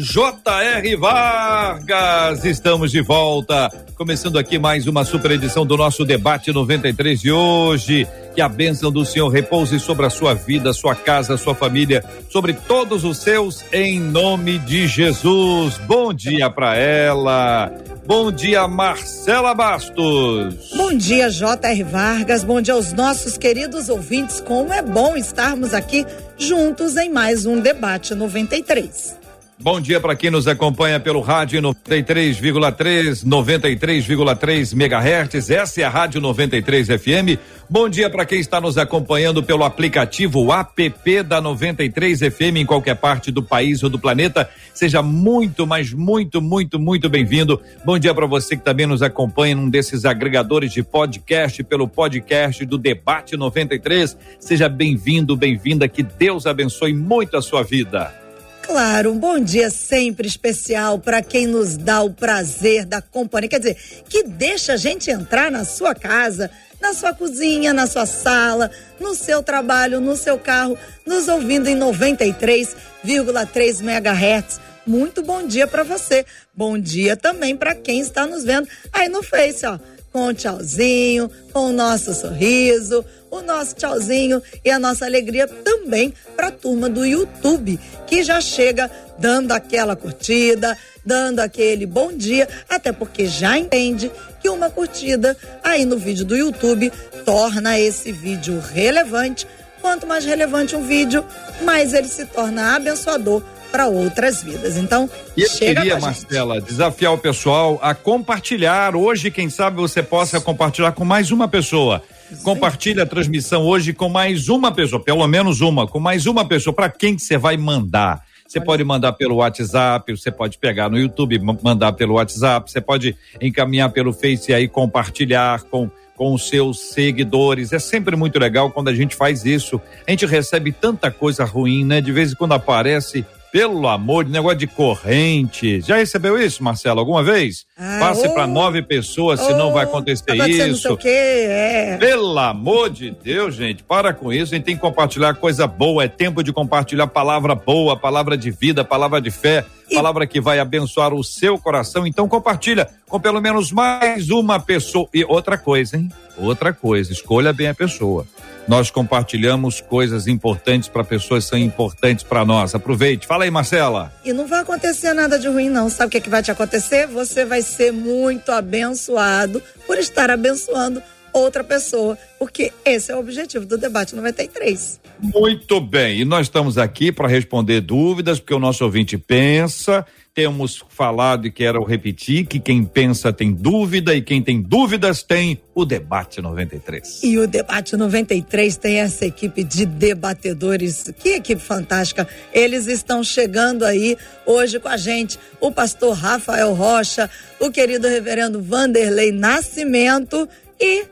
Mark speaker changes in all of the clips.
Speaker 1: J.R. Vargas, estamos de volta, começando aqui mais uma super edição do nosso debate 93 de hoje. Que a bênção do Senhor repouse sobre a sua vida, sua casa, sua família, sobre todos os seus, em nome de Jesus. Bom dia para ela. Bom dia, Marcela Bastos.
Speaker 2: Bom dia, J.R. Vargas. Bom dia aos nossos queridos ouvintes. Como é bom estarmos aqui juntos em mais um debate 93.
Speaker 1: Bom dia para quem nos acompanha pelo rádio 93,3, 93,3 MHz. Essa é a Rádio 93 FM. Bom dia para quem está nos acompanhando pelo aplicativo app da 93 FM em qualquer parte do país ou do planeta. Seja muito, mas muito, muito, muito bem-vindo. Bom dia para você que também nos acompanha num desses agregadores de podcast pelo podcast do Debate 93. Seja bem-vindo, bem-vinda. Que Deus abençoe muito a sua vida.
Speaker 2: Claro, um bom dia sempre especial para quem nos dá o prazer da companhia. Quer dizer, que deixa a gente entrar na sua casa, na sua cozinha, na sua sala, no seu trabalho, no seu carro, nos ouvindo em 93,3 MHz. Muito bom dia para você. Bom dia também para quem está nos vendo aí no Face, ó com o tchauzinho, com o nosso sorriso, o nosso tchauzinho e a nossa alegria também para a turma do YouTube, que já chega dando aquela curtida, dando aquele bom dia, até porque já entende que uma curtida aí no vídeo do YouTube torna esse vídeo relevante. Quanto mais relevante um vídeo, mais ele se torna abençoador para outras vidas. Então,
Speaker 1: e eu queria, Marcela, desafiar o pessoal a compartilhar. Hoje, quem sabe você possa compartilhar com mais uma pessoa. Compartilhe a transmissão hoje com mais uma pessoa, pelo menos uma, com mais uma pessoa. Para quem que você vai mandar? Você pode mandar pelo WhatsApp, você pode pegar no YouTube, mandar pelo WhatsApp, você pode encaminhar pelo Face e aí compartilhar com com os seus seguidores. É sempre muito legal quando a gente faz isso. A gente recebe tanta coisa ruim, né? De vez em quando aparece pelo amor de negócio de corrente. Já recebeu isso, Marcelo, alguma vez? Ah, Passe para nove pessoas, oh, senão vai acontecer tá isso.
Speaker 2: Quê, é.
Speaker 1: Pelo amor de Deus, gente, para com isso. A gente tem que compartilhar coisa boa. É tempo de compartilhar palavra boa, palavra de vida, palavra de fé, e... palavra que vai abençoar o seu coração. Então compartilha com pelo menos mais uma pessoa. E outra coisa, hein? Outra coisa, escolha bem a pessoa nós compartilhamos coisas importantes para pessoas que são importantes para nós. Aproveite. Fala aí, Marcela.
Speaker 2: E não vai acontecer nada de ruim, não. Sabe o que, é que vai te acontecer? Você vai ser muito abençoado por estar abençoando outra pessoa, porque esse é o objetivo do debate 93.
Speaker 1: Muito bem, e nós estamos aqui para responder dúvidas, porque o nosso ouvinte pensa temos falado e quero repetir que quem pensa tem dúvida e quem tem dúvidas tem o Debate 93.
Speaker 2: E o Debate 93 tem essa equipe de debatedores. Que equipe fantástica. Eles estão chegando aí hoje com a gente. O pastor Rafael Rocha, o querido reverendo Vanderlei Nascimento e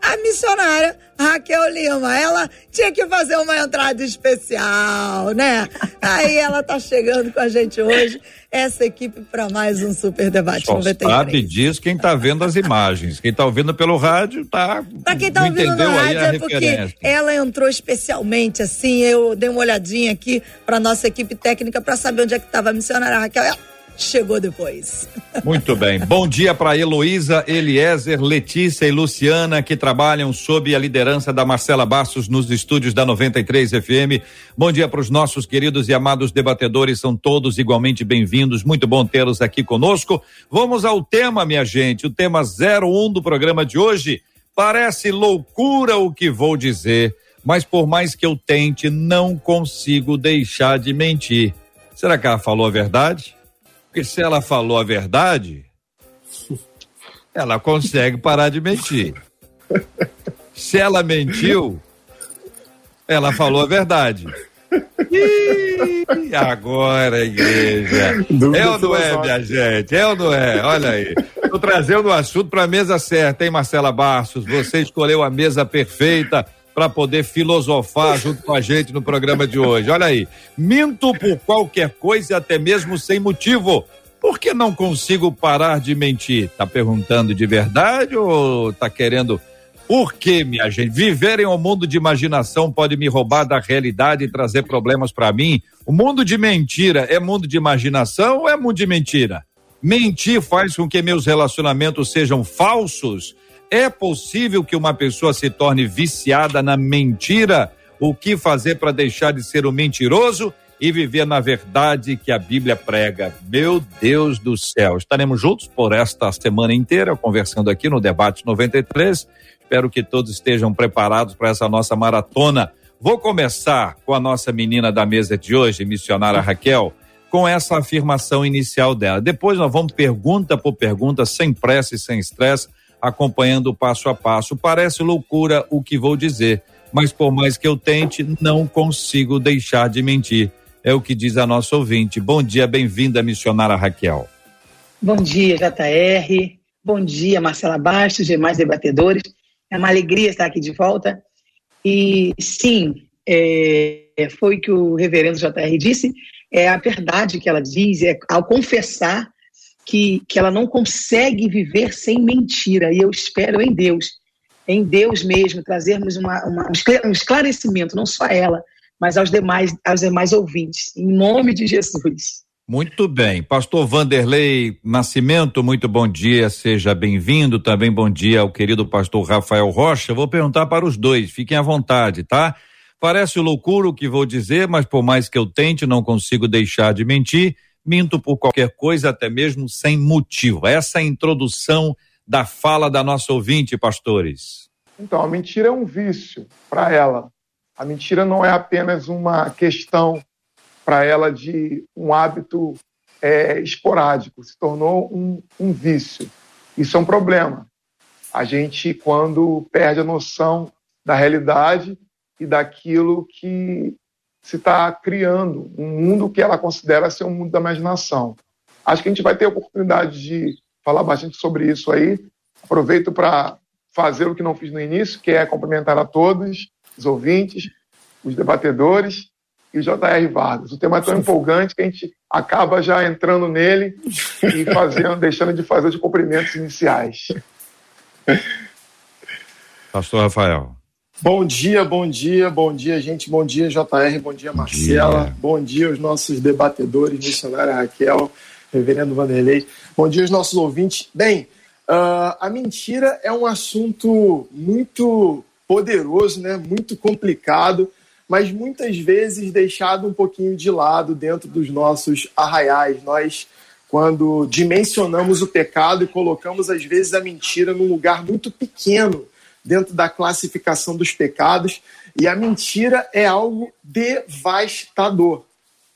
Speaker 2: a missionária Raquel Lima. Ela tinha que fazer uma entrada especial, né? Aí ela tá chegando com a gente hoje, essa equipe para mais um Super Debate
Speaker 1: Só 93. Sabe disso quem tá vendo as imagens. Quem tá ouvindo pelo rádio tá.
Speaker 2: Pra quem tá ouvindo no rádio é porque ela entrou especialmente assim. Eu dei uma olhadinha aqui para nossa equipe técnica para saber onde é que tava a missionária Raquel. Ela chegou depois.
Speaker 1: Muito bem. Bom dia para Heloísa, Eliezer, Letícia e Luciana, que trabalham sob a liderança da Marcela Bastos nos estúdios da 93 FM. Bom dia para os nossos queridos e amados debatedores, são todos igualmente bem-vindos. Muito bom tê-los aqui conosco. Vamos ao tema, minha gente, o tema 01 do programa de hoje. Parece loucura o que vou dizer, mas por mais que eu tente, não consigo deixar de mentir. Será que ela falou a verdade? Porque se ela falou a verdade, ela consegue parar de mentir. Se ela mentiu, ela falou a verdade. Ih, agora, igreja. é ou não é, minha gente? É ou não é? Olha aí. Tô trazendo o assunto para a mesa certa, hein, Marcela Bastos? Você escolheu a mesa perfeita para poder filosofar junto com a gente no programa de hoje. Olha aí. Minto por qualquer coisa e até mesmo sem motivo. Por que não consigo parar de mentir? Tá perguntando de verdade ou tá querendo por que, minha gente? Viver em um mundo de imaginação pode me roubar da realidade e trazer problemas para mim? O mundo de mentira é mundo de imaginação ou é mundo de mentira? Mentir faz com que meus relacionamentos sejam falsos? É possível que uma pessoa se torne viciada na mentira? O que fazer para deixar de ser um mentiroso e viver na verdade que a Bíblia prega? Meu Deus do céu. Estaremos juntos por esta semana inteira, conversando aqui no Debate 93 Espero que todos estejam preparados para essa nossa maratona. Vou começar com a nossa menina da mesa de hoje, missionária Raquel, com essa afirmação inicial dela. Depois nós vamos pergunta por pergunta, sem pressa e sem estresse, acompanhando passo a passo. Parece loucura o que vou dizer, mas por mais que eu tente, não consigo deixar de mentir. É o que diz a nossa ouvinte. Bom dia, bem-vinda, missionária Raquel.
Speaker 3: Bom dia, JR. Bom dia, Marcela Bastos, demais debatedores. É uma alegria estar aqui de volta. E sim, é, foi o que o reverendo JR disse, é a verdade que ela diz, é ao confessar que, que ela não consegue viver sem mentira. E eu espero em Deus, em Deus mesmo, trazermos uma, uma, um esclarecimento, não só a ela, mas aos demais, aos demais ouvintes. Em nome de Jesus.
Speaker 1: Muito bem. Pastor Vanderlei Nascimento, muito bom dia, seja bem-vindo. Também bom dia ao querido pastor Rafael Rocha. Vou perguntar para os dois, fiquem à vontade, tá? Parece loucura o que vou dizer, mas por mais que eu tente, não consigo deixar de mentir. Minto por qualquer coisa, até mesmo sem motivo. Essa é a introdução da fala da nossa ouvinte, pastores.
Speaker 4: Então, a mentira é um vício para ela. A mentira não é apenas uma questão para ela de um hábito é, esporádico, se tornou um, um vício. Isso é um problema. A gente, quando perde a noção da realidade e daquilo que se está criando, um mundo que ela considera ser um mundo da imaginação. Acho que a gente vai ter oportunidade de falar bastante sobre isso aí. Aproveito para fazer o que não fiz no início, que é cumprimentar a todos, os ouvintes, os debatedores, e J.R. Vargas. O tema é tão empolgante que a gente acaba já entrando nele e fazendo, deixando de fazer os cumprimentos iniciais.
Speaker 1: Pastor Rafael.
Speaker 5: Bom dia, bom dia, bom dia, gente. Bom dia, JR, bom dia, Marcela. Dia. Bom dia aos nossos debatedores, missionária Raquel, reverendo Vanderlei. Bom dia aos nossos ouvintes. Bem, uh, a mentira é um assunto muito poderoso, né? muito complicado mas muitas vezes deixado um pouquinho de lado dentro dos nossos arraiais. Nós, quando dimensionamos o pecado e colocamos, às vezes, a mentira num lugar muito pequeno dentro da classificação dos pecados, e a mentira é algo devastador.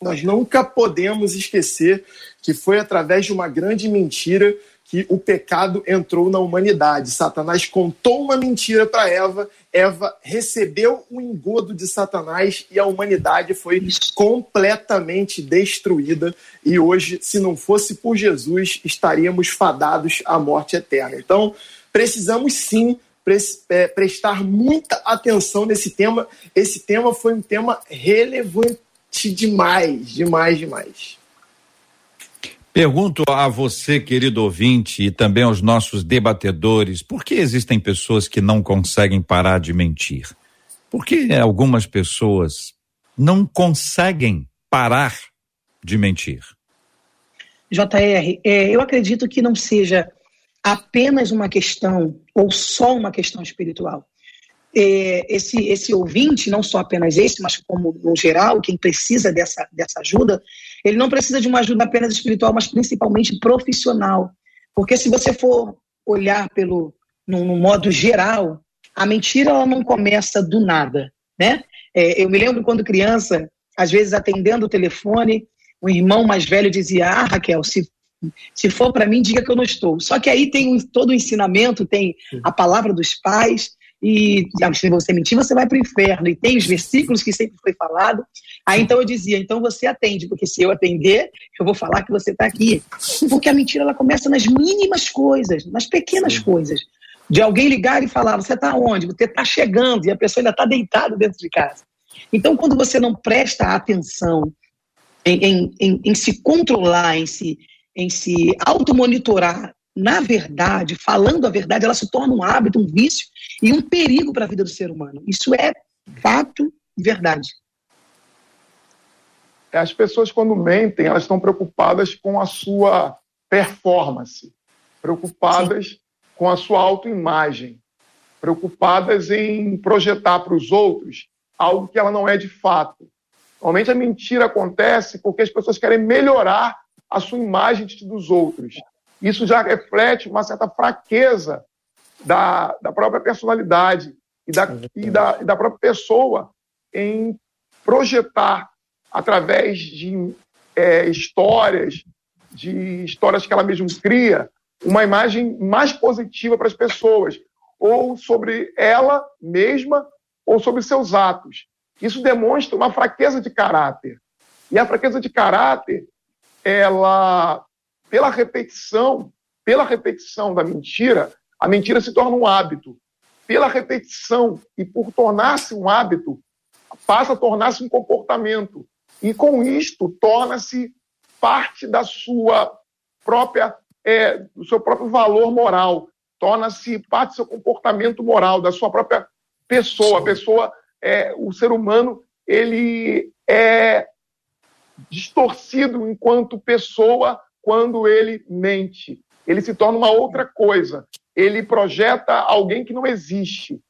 Speaker 5: Nós nunca podemos esquecer que foi através de uma grande mentira que o pecado entrou na humanidade. Satanás contou uma mentira para Eva, Eva recebeu o engodo de Satanás e a humanidade foi completamente destruída. E hoje, se não fosse por Jesus, estaríamos fadados à morte eterna. Então, precisamos sim prestar muita atenção nesse tema. Esse tema foi um tema relevante demais, demais, demais.
Speaker 1: Pergunto a você, querido ouvinte, e também aos nossos debatedores, por que existem pessoas que não conseguem parar de mentir? Por que algumas pessoas não conseguem parar de mentir?
Speaker 3: JR, é, eu acredito que não seja apenas uma questão ou só uma questão espiritual. É, esse, esse ouvinte, não só apenas esse, mas como no geral, quem precisa dessa, dessa ajuda, ele não precisa de uma ajuda apenas espiritual, mas principalmente profissional. Porque se você for olhar pelo no modo geral, a mentira ela não começa do nada, né? É, eu me lembro quando criança, às vezes atendendo o telefone, o irmão mais velho dizia: "Ah, Raquel, se se for para mim, diga que eu não estou". Só que aí tem todo o ensinamento, tem a palavra dos pais e se você mentir, você vai para o inferno. E tem os versículos que sempre foi falado. Aí então eu dizia, então você atende, porque se eu atender, eu vou falar que você está aqui. Porque a mentira ela começa nas mínimas coisas, nas pequenas Sim. coisas. De alguém ligar e falar, você está onde? Você está chegando e a pessoa ainda está deitada dentro de casa. Então, quando você não presta atenção em, em, em, em se controlar, em se, em se automonitorar na verdade, falando a verdade, ela se torna um hábito, um vício e um perigo para a vida do ser humano. Isso é fato e verdade.
Speaker 4: As pessoas, quando mentem, elas estão preocupadas com a sua performance, preocupadas Sim. com a sua autoimagem, preocupadas em projetar para os outros algo que ela não é de fato. Normalmente a mentira acontece porque as pessoas querem melhorar a sua imagem dos outros. Isso já reflete uma certa fraqueza da, da própria personalidade e da, e, da, e da própria pessoa em projetar através de é, histórias, de histórias que ela mesma cria, uma imagem mais positiva para as pessoas, ou sobre ela mesma, ou sobre seus atos. Isso demonstra uma fraqueza de caráter. E a fraqueza de caráter, ela pela repetição, pela repetição da mentira, a mentira se torna um hábito. Pela repetição e por tornar-se um hábito, passa a tornar-se um comportamento. E com isto torna-se parte da sua própria, é, do seu próprio valor moral, torna-se parte do seu comportamento moral, da sua própria pessoa. A pessoa, é, o ser humano, ele é distorcido enquanto pessoa quando ele mente. Ele se torna uma outra coisa. Ele projeta alguém que não existe.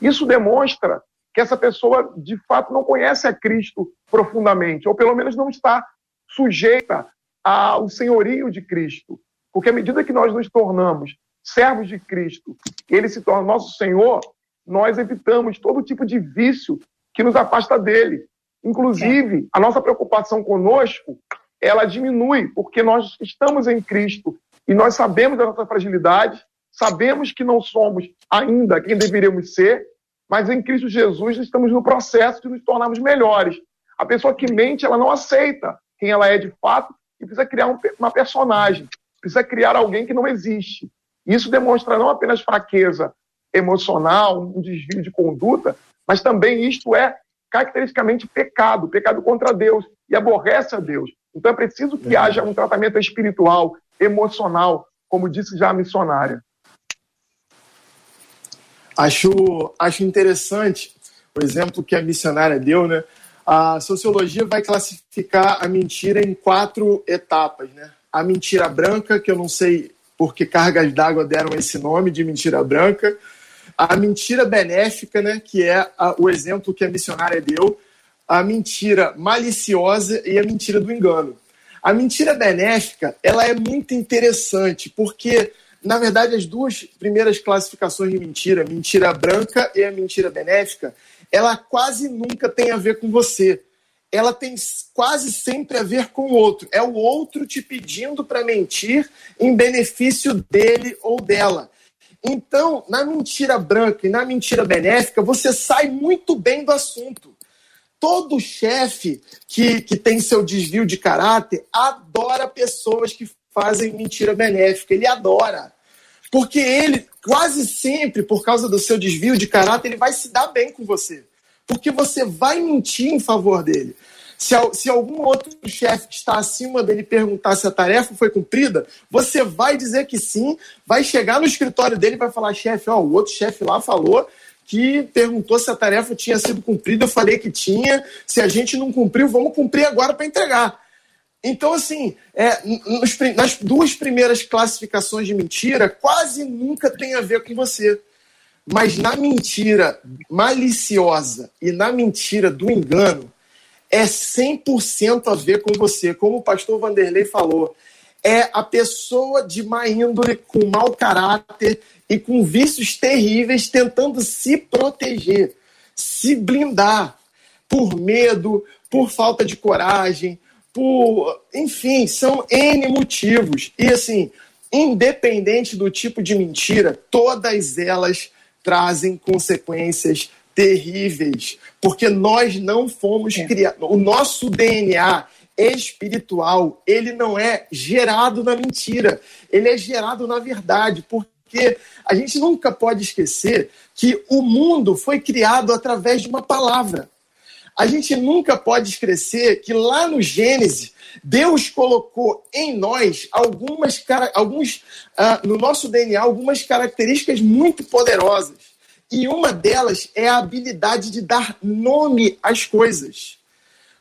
Speaker 4: Isso demonstra que essa pessoa, de fato, não conhece a Cristo profundamente, ou pelo menos não está sujeita ao senhorio de Cristo. Porque à medida que nós nos tornamos servos de Cristo, ele se torna nosso Senhor, nós evitamos todo tipo de vício que nos afasta dele. Inclusive, a nossa preocupação conosco ela diminui, porque nós estamos em Cristo e nós sabemos da nossa fragilidade, sabemos que não somos ainda quem deveríamos ser, mas em Cristo Jesus estamos no processo de nos tornarmos melhores. A pessoa que mente, ela não aceita quem ela é de fato e precisa criar um, uma personagem, precisa criar alguém que não existe. Isso demonstra não apenas fraqueza emocional, um desvio de conduta, mas também isto é caracteristicamente pecado, pecado contra Deus e aborrece a Deus. Então é preciso que haja um tratamento espiritual, emocional, como disse já a missionária.
Speaker 5: Acho, acho interessante o exemplo que a missionária deu, né? A sociologia vai classificar a mentira em quatro etapas, né? A mentira branca, que eu não sei por que cargas d'água deram esse nome de mentira branca. A mentira benéfica, né? Que é a, o exemplo que a missionária deu a mentira maliciosa e a mentira do engano. A mentira benéfica, ela é muito interessante, porque, na verdade, as duas primeiras classificações de mentira, mentira branca e a mentira benéfica, ela quase nunca tem a ver com você. Ela tem quase sempre a ver com o outro. É o outro te pedindo para mentir em benefício dele ou dela. Então, na mentira branca e na mentira benéfica, você sai muito bem do assunto todo chefe que, que tem seu desvio de caráter adora pessoas que fazem mentira benéfica. Ele adora. Porque ele, quase sempre, por causa do seu desvio de caráter, ele vai se dar bem com você. Porque você vai mentir em favor dele. Se, se algum outro chefe que está acima dele perguntar se a tarefa foi cumprida, você vai dizer que sim, vai chegar no escritório dele e vai falar, chefe, ó, o outro chefe lá falou que perguntou se a tarefa tinha sido cumprida. Eu falei que tinha. Se a gente não cumpriu, vamos cumprir agora para entregar. Então, assim, é, nos, nas duas primeiras classificações de mentira, quase nunca tem a ver com você. Mas na mentira maliciosa e na mentira do engano, é 100% a ver com você. Como o pastor Vanderlei falou, é a pessoa de má índole, com mau caráter e com vícios terríveis, tentando se proteger, se blindar por medo, por falta de coragem, por. Enfim, são N motivos. E assim, independente do tipo de mentira, todas elas trazem consequências terríveis, porque nós não fomos é. criados. O nosso DNA espiritual, ele não é gerado na mentira, ele é gerado na verdade, porque a gente nunca pode esquecer que o mundo foi criado através de uma palavra. A gente nunca pode esquecer que lá no Gênesis, Deus colocou em nós algumas alguns uh, no nosso DNA algumas características muito poderosas. E uma delas é a habilidade de dar nome às coisas.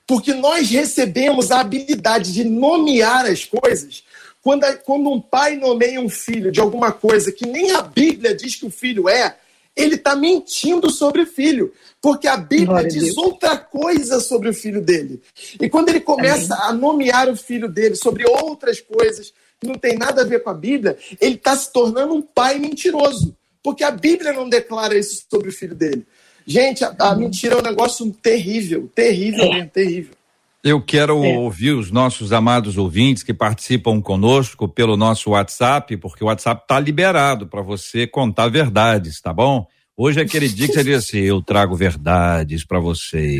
Speaker 5: Porque nós recebemos a habilidade de nomear as coisas quando, quando um pai nomeia um filho de alguma coisa que nem a Bíblia diz que o filho é, ele está mentindo sobre o filho, porque a Bíblia Glória diz outra coisa sobre o filho dele. E quando ele começa Amém. a nomear o filho dele sobre outras coisas que não tem nada a ver com a Bíblia, ele está se tornando um pai mentiroso, porque a Bíblia não declara isso sobre o filho dele. Gente, a, a mentira é um negócio terrível, terrível, é. mesmo, terrível.
Speaker 1: Eu quero é. ouvir os nossos amados ouvintes que participam conosco pelo nosso WhatsApp, porque o WhatsApp está liberado para você contar verdades, tá bom? Hoje é aquele dia que você diz assim: eu trago verdades para vocês.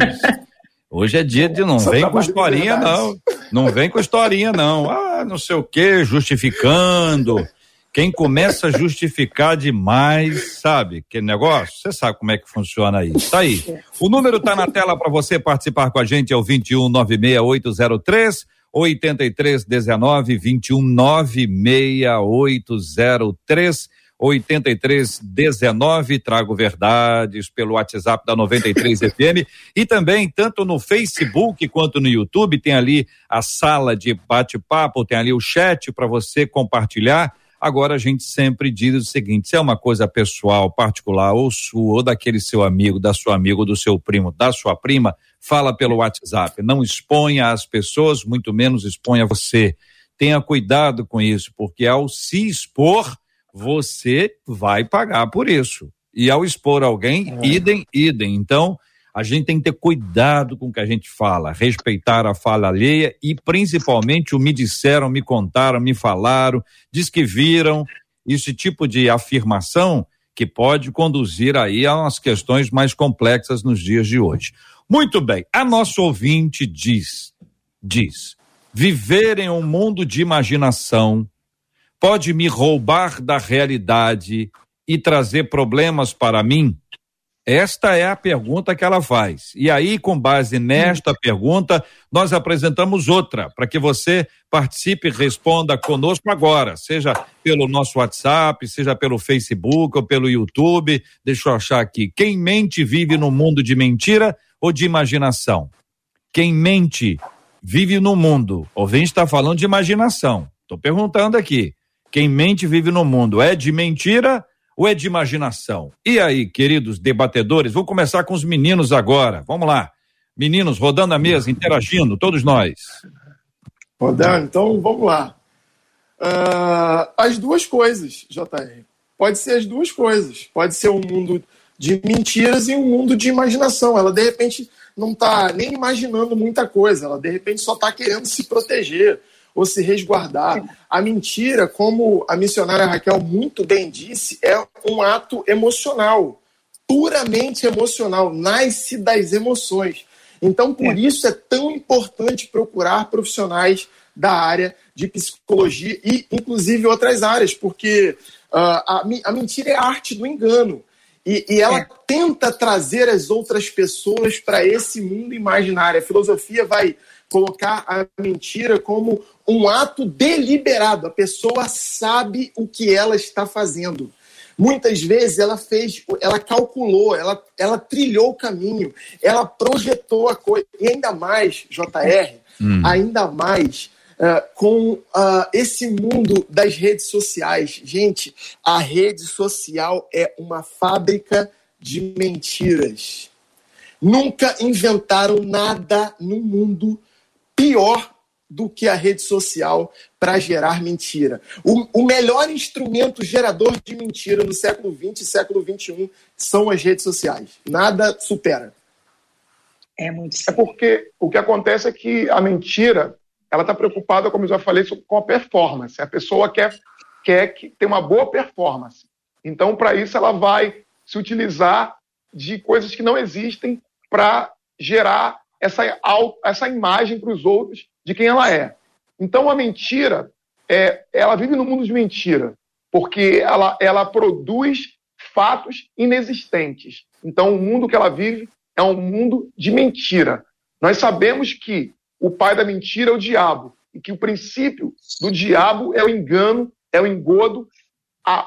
Speaker 1: Hoje é dia de não Só vem com historinha, não. Não vem com historinha, não. Ah, não sei o que, justificando. Quem começa a justificar demais, sabe? Que negócio? Você sabe como é que funciona isso. Tá aí. O número tá na tela para você participar com a gente, é o 21 96803 8319 21 96803 8319. Trago verdades pelo WhatsApp da 93 FM e também tanto no Facebook quanto no YouTube tem ali a sala de bate-papo, tem ali o chat para você compartilhar Agora a gente sempre diz o seguinte: se é uma coisa pessoal, particular, ou sua, ou daquele seu amigo, da sua amiga, ou do seu primo, da sua prima, fala pelo WhatsApp. Não exponha as pessoas, muito menos exponha você. Tenha cuidado com isso, porque ao se expor, você vai pagar por isso. E ao expor alguém, é. idem, idem. Então, a gente tem que ter cuidado com o que a gente fala, respeitar a fala alheia e principalmente o me disseram, me contaram, me falaram, diz que viram, esse tipo de afirmação que pode conduzir aí a umas questões mais complexas nos dias de hoje. Muito bem, a nossa ouvinte diz, diz, viver em um mundo de imaginação pode me roubar da realidade e trazer problemas para mim? Esta é a pergunta que ela faz. E aí, com base nesta pergunta, nós apresentamos outra, para que você participe e responda conosco agora, seja pelo nosso WhatsApp, seja pelo Facebook ou pelo YouTube. Deixa eu achar aqui. Quem mente vive no mundo de mentira ou de imaginação? Quem mente vive no mundo. O ouvinte está falando de imaginação. Estou perguntando aqui. Quem mente vive no mundo é de mentira ou é de imaginação? E aí, queridos debatedores, vou começar com os meninos agora. Vamos lá. Meninos, rodando a mesa, interagindo, todos nós.
Speaker 5: Rodando, então vamos lá. Uh, as duas coisas, JR. Pode ser as duas coisas. Pode ser um mundo de mentiras e um mundo de imaginação. Ela, de repente, não está nem imaginando muita coisa. Ela, de repente, só está querendo se proteger ou se resguardar. A mentira, como a missionária Raquel muito bem disse, é um ato emocional, puramente emocional, nasce das emoções. Então, por é. isso é tão importante procurar profissionais da área de psicologia e, inclusive, outras áreas, porque uh, a, a, mentira é a arte do engano. E, e ela é. tenta trazer as outras pessoas para esse mundo imaginário. A filosofia vai colocar a mentira como um ato deliberado. A pessoa sabe o que ela está fazendo. Muitas vezes ela fez, ela calculou, ela, ela trilhou o caminho, ela projetou a coisa. E ainda mais, JR, hum. ainda mais uh, com uh, esse mundo das redes sociais. Gente, a rede social é uma fábrica de mentiras. Nunca inventaram nada no mundo pior do que a rede social para gerar mentira. O, o, melhor instrumento gerador de mentira no século XX e século XXI são as redes sociais. Nada supera.
Speaker 4: É muito É porque o que acontece é que a mentira ela está preocupada, como eu já falei, com a performance. A pessoa quer, quer que ter uma boa performance. Então, para isso, ela vai se utilizar de coisas que não existem para gerar essa, essa imagem para os outros de quem ela é. Então a mentira, é, ela vive no mundo de mentira, porque ela, ela produz fatos inexistentes. Então o mundo que ela vive é um mundo de mentira. Nós sabemos que o pai da mentira é o diabo e que o princípio do diabo é o engano, é o engodo.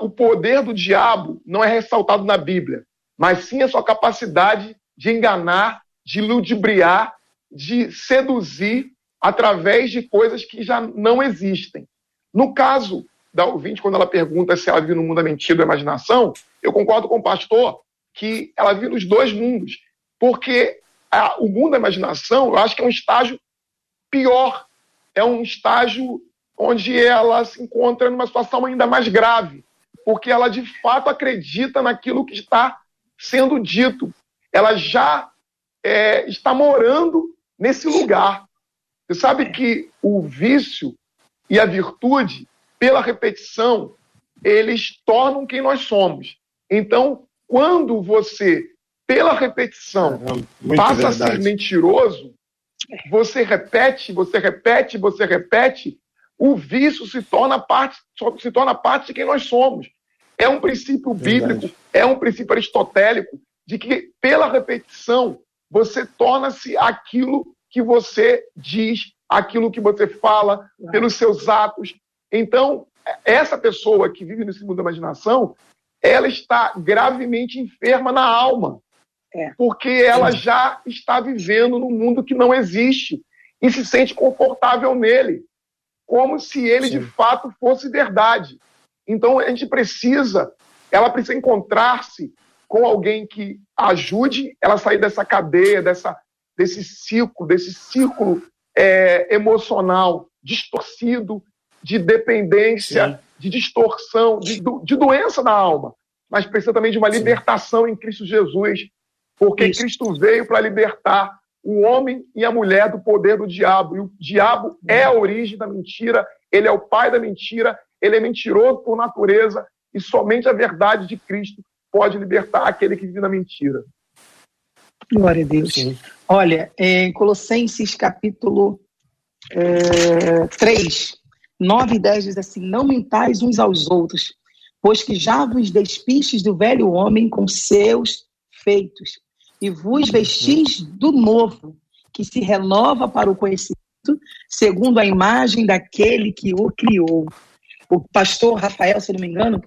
Speaker 4: o poder do diabo não é ressaltado na Bíblia, mas sim a sua capacidade de enganar, de ludibriar, de seduzir através de coisas que já não existem. No caso da ouvinte, quando ela pergunta se ela vive no mundo da mentira da imaginação, eu concordo com o pastor que ela vive nos dois mundos. Porque a, o mundo da imaginação, eu acho que é um estágio pior. É um estágio onde ela se encontra numa situação ainda mais grave. Porque ela de fato acredita naquilo que está sendo dito. Ela já é, está morando nesse lugar. Você sabe que o vício e a virtude, pela repetição, eles tornam quem nós somos. Então, quando você, pela repetição, passa a ser mentiroso, você repete, você repete, você repete, o vício se torna parte, se torna parte de quem nós somos. É um princípio bíblico, verdade. é um princípio aristotélico de que pela repetição você torna-se aquilo que você diz, aquilo que você fala, pelos seus atos. Então, essa pessoa que vive nesse mundo da imaginação, ela está gravemente enferma na alma. É. Porque ela já está vivendo num mundo que não existe e se sente confortável nele, como se ele Sim. de fato fosse verdade. Então a gente precisa, ela precisa encontrar-se com alguém que ajude ela a sair dessa cadeia, dessa, desse ciclo, desse círculo é, emocional distorcido, de dependência, Sim. de distorção, de, de, doença na alma. Mas precisa também de uma libertação em Cristo Jesus, porque Isso. Cristo veio para libertar o homem e a mulher do poder do diabo. E o diabo é a origem da mentira, ele é o pai da mentira, ele é mentiroso por natureza, e somente a verdade de Cristo pode libertar aquele que vive na mentira.
Speaker 3: Glória a Deus. Sim. Olha, em Colossenses capítulo é, 3, 9 e 10 diz assim: Não mentais uns aos outros, pois que já vos despistes do velho homem com seus feitos, e vos vestis do novo, que se renova para o conhecimento, segundo a imagem daquele que o criou. O pastor Rafael, se não me engano,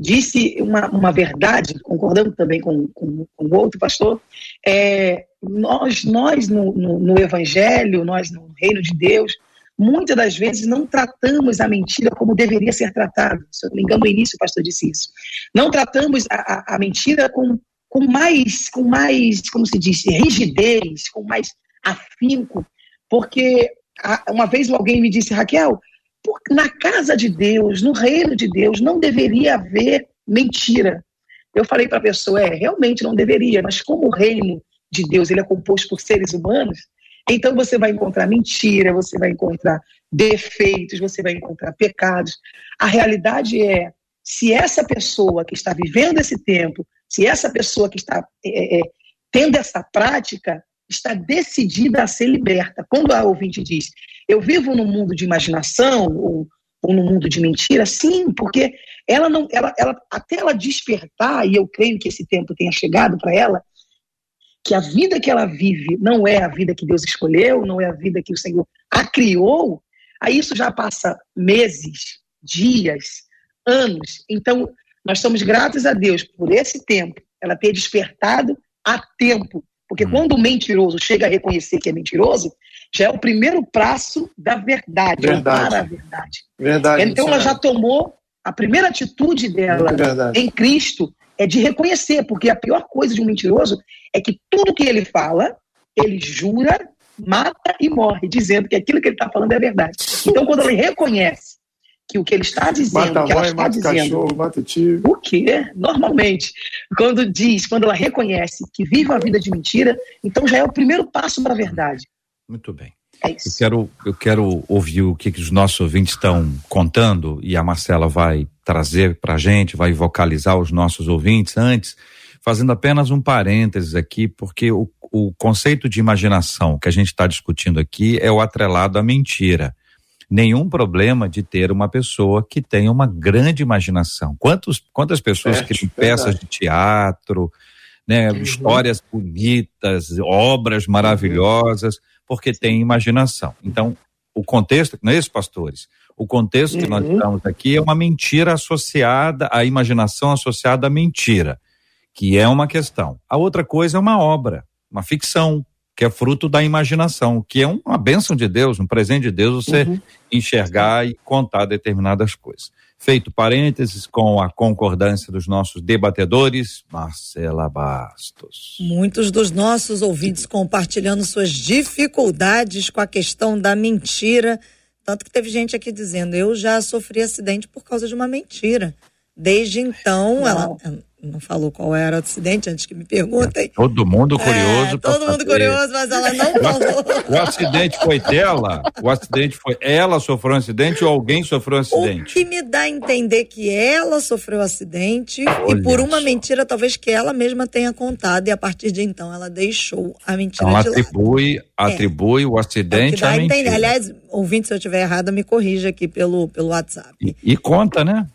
Speaker 3: disse uma, uma verdade, concordando também com, com, com outro pastor, é, nós, nós no, no, no, Evangelho, nós no Reino de Deus, muitas das vezes não tratamos a mentira como deveria ser tratada. Se eu não me engano, no início o pastor disse isso. Não tratamos a, a, a mentira com, com mais, com mais, como se diz, rigidez, com mais afinco, porque uma vez alguém me disse, Raquel, na casa de Deus, no reino de Deus, não deveria haver mentira. Eu falei para a pessoa, é, realmente não deveria, mas como o reino de Deus ele é composto por seres humanos, então você vai encontrar mentira, você vai encontrar defeitos, você vai encontrar pecados. A realidade é, se essa pessoa que está vivendo esse tempo, se essa pessoa que está é, é, tendo essa prática, está decidida a ser liberta. Quando a ouvinte diz, eu vivo num mundo de imaginação ou, ou num mundo de mentira, sim, porque ela não, ela, ela, até ela despertar, e eu creio que esse tempo tenha chegado para ela, que a vida que ela vive não é a vida que Deus escolheu, não é a vida que o Senhor a criou, aí isso já passa meses, dias, anos. Então, nós somos gratos a Deus por esse tempo, ela ter despertado a tempo porque hum. quando o mentiroso chega a reconhecer que é mentiroso, já é o primeiro passo da verdade, verdade. para a verdade. verdade então ela já tomou a primeira atitude dela em Cristo é de reconhecer, porque a pior coisa de um mentiroso é que tudo que ele fala, ele jura, mata e morre, dizendo que aquilo que ele está falando é verdade. Então, quando ele reconhece que o que ele está dizendo, mata que ela mãe, está dizendo. Cachorro, mata tio. O quê? Normalmente, quando diz, quando ela reconhece que vive uma vida de mentira, então já é o primeiro passo para a verdade.
Speaker 1: Muito bem. É isso. Eu quero, eu quero ouvir o que, que os nossos ouvintes estão contando e a Marcela vai trazer para a gente, vai vocalizar os nossos ouvintes. Antes, fazendo apenas um parênteses aqui, porque o, o conceito de imaginação que a gente está discutindo aqui é o atrelado à mentira. Nenhum problema de ter uma pessoa que tenha uma grande imaginação. Quantos, quantas pessoas é, criam peças de teatro, né, uhum. histórias bonitas, obras maravilhosas, porque tem imaginação. Então, o contexto, não é isso, pastores? O contexto uhum. que nós uhum. estamos aqui é uma mentira associada, a imaginação associada à mentira, que é uma questão. A outra coisa é uma obra, uma ficção, que é fruto da imaginação, que é uma bênção de Deus, um presente de Deus, você uhum. enxergar e contar determinadas coisas. Feito parênteses com a concordância dos nossos debatedores, Marcela Bastos.
Speaker 2: Muitos dos nossos ouvintes compartilhando suas dificuldades com a questão da mentira tanto que teve gente aqui dizendo, eu já sofri acidente por causa de uma mentira. Desde então, ela não falou qual era o acidente antes que me perguntem.
Speaker 1: Todo mundo é, curioso. É,
Speaker 2: todo mundo curioso, mas ela não falou.
Speaker 1: o acidente foi dela? O acidente foi ela sofreu um acidente ou alguém sofreu um acidente?
Speaker 2: O que me dá a entender que ela sofreu um acidente Olha e por uma só. mentira talvez que ela mesma tenha contado e a partir de então ela deixou a mentira
Speaker 1: então,
Speaker 2: de
Speaker 1: atribui, lado. atribui é. o acidente é à mentira.
Speaker 2: Aliás, ouvinte, se eu estiver errada, me corrija aqui pelo, pelo WhatsApp.
Speaker 1: E, e conta, né?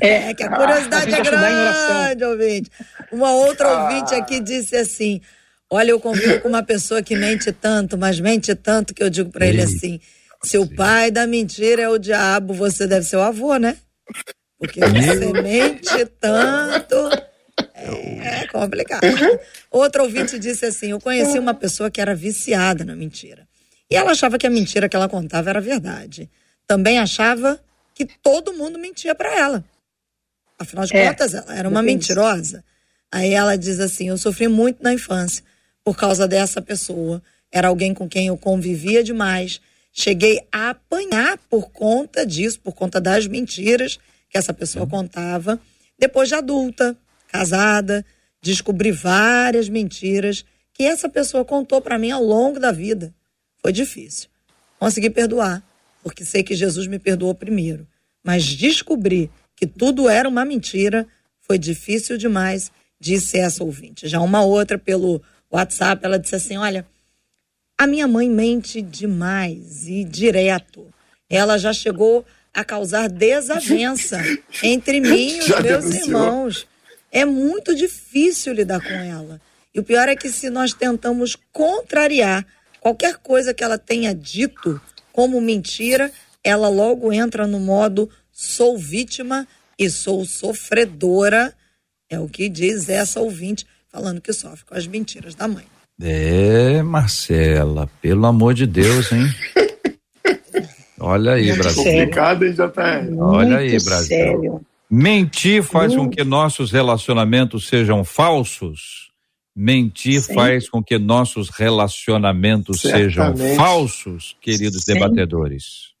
Speaker 2: É, que a curiosidade ah, a é grande, ouvinte. Uma outra ah. ouvinte aqui disse assim: Olha, eu convivo com uma pessoa que mente tanto, mas mente tanto que eu digo para ele assim: se o pai da mentira é o diabo, você deve ser o avô, né? Porque você mente tanto. É complicado. Outro ouvinte disse assim: Eu conheci uma pessoa que era viciada na mentira. E ela achava que a mentira que ela contava era verdade. Também achava que todo mundo mentia para ela. Afinal de é, contas, ela era uma mentirosa. Aí ela diz assim: Eu sofri muito na infância por causa dessa pessoa. Era alguém com quem eu convivia demais. Cheguei a apanhar por conta disso, por conta das mentiras que essa pessoa contava. Depois de adulta, casada, descobri várias mentiras que essa pessoa contou para mim ao longo da vida. Foi difícil. Consegui perdoar porque sei que Jesus me perdoou primeiro. Mas descobrir que tudo era uma mentira foi difícil demais, disse essa ouvinte. Já uma outra pelo WhatsApp, ela disse assim: Olha, a minha mãe mente demais e direto. Ela já chegou a causar desavença entre mim e os já meus denunciou. irmãos. É muito difícil lidar com ela. E o pior é que se nós tentamos contrariar qualquer coisa que ela tenha dito, como mentira, ela logo entra no modo sou vítima e sou sofredora. É o que diz essa ouvinte, falando que sofre com as mentiras da mãe.
Speaker 1: É, Marcela, pelo amor de Deus, hein? Olha aí, Muito Brasil.
Speaker 5: Complicado, hein, JR?
Speaker 1: Olha aí, Brasil. Sério. Mentir faz com que nossos relacionamentos sejam falsos? Mentir Sim. faz com que nossos relacionamentos Certamente. sejam falsos, queridos Sim. debatedores.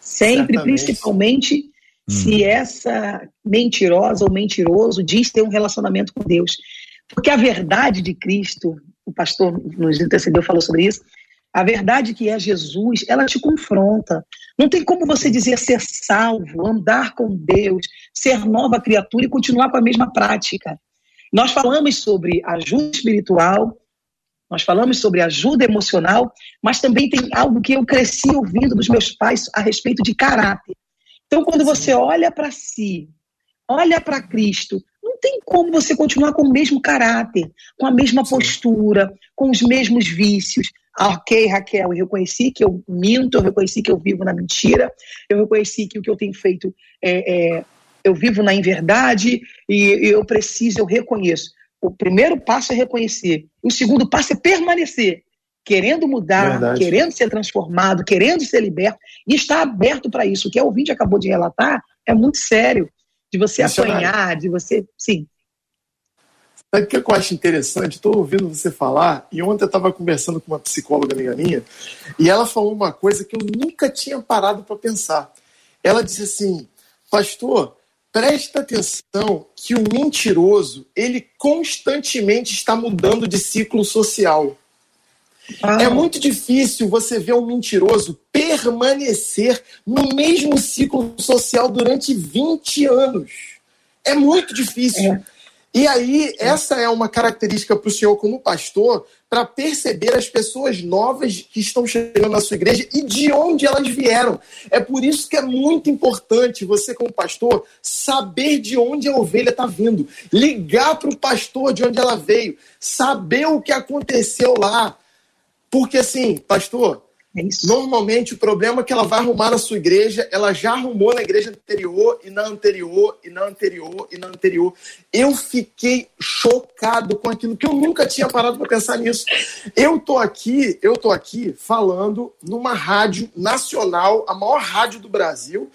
Speaker 3: Sempre, Certamente. principalmente hum. se essa mentirosa ou mentiroso diz ter um relacionamento com Deus. Porque a verdade de Cristo, o pastor nos antecedeu falou sobre isso, a verdade que é Jesus, ela te confronta. Não tem como você dizer ser salvo, andar com Deus, ser nova criatura e continuar com a mesma prática. Nós falamos sobre ajuda espiritual, nós falamos sobre ajuda emocional, mas também tem algo que eu cresci ouvindo dos meus pais a respeito de caráter. Então, quando você olha para si, olha para Cristo, não tem como você continuar com o mesmo caráter, com a mesma postura, com os mesmos vícios. Ah, ok, Raquel, eu reconheci que eu minto, eu reconheci que eu vivo na mentira, eu reconheci que o que eu tenho feito é, é eu vivo na inverdade e eu preciso, eu reconheço. O primeiro passo é reconhecer. O segundo passo é permanecer, querendo mudar, Verdade. querendo ser transformado, querendo ser liberto e estar aberto para isso. O que a ouvinte acabou de relatar é muito sério. De você apanhar, de você. Sim.
Speaker 5: Sabe o que eu acho interessante? Estou ouvindo você falar, e ontem eu estava conversando com uma psicóloga amiga minha, e ela falou uma coisa que eu nunca tinha parado para pensar. Ela disse assim: Pastor, presta atenção que o mentiroso ele constantemente está mudando de ciclo social. Ah. É muito difícil você ver um mentiroso permanecer no mesmo ciclo social durante 20 anos. É muito difícil. É. E aí, essa é uma característica para o senhor, como pastor, para perceber as pessoas novas que estão chegando na sua igreja e de onde elas vieram. É por isso que é muito importante você, como pastor, saber de onde a ovelha está vindo, ligar para o pastor de onde ela veio, saber o que aconteceu lá. Porque, assim, pastor, é Normalmente o problema é que ela vai arrumar na sua igreja, ela já arrumou na igreja anterior e na anterior e na anterior e na anterior. Eu fiquei chocado com aquilo que eu nunca tinha parado para pensar nisso. Eu tô aqui, eu tô aqui falando numa rádio nacional, a maior rádio do Brasil,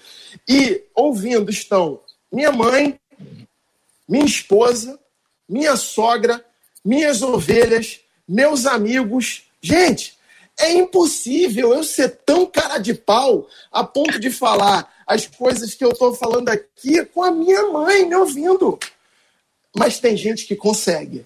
Speaker 5: e ouvindo estão minha mãe, minha esposa, minha sogra, minhas ovelhas, meus amigos. Gente, é impossível eu ser tão cara de pau a ponto de falar as coisas que eu estou falando aqui com a minha mãe me ouvindo. Mas tem gente que consegue.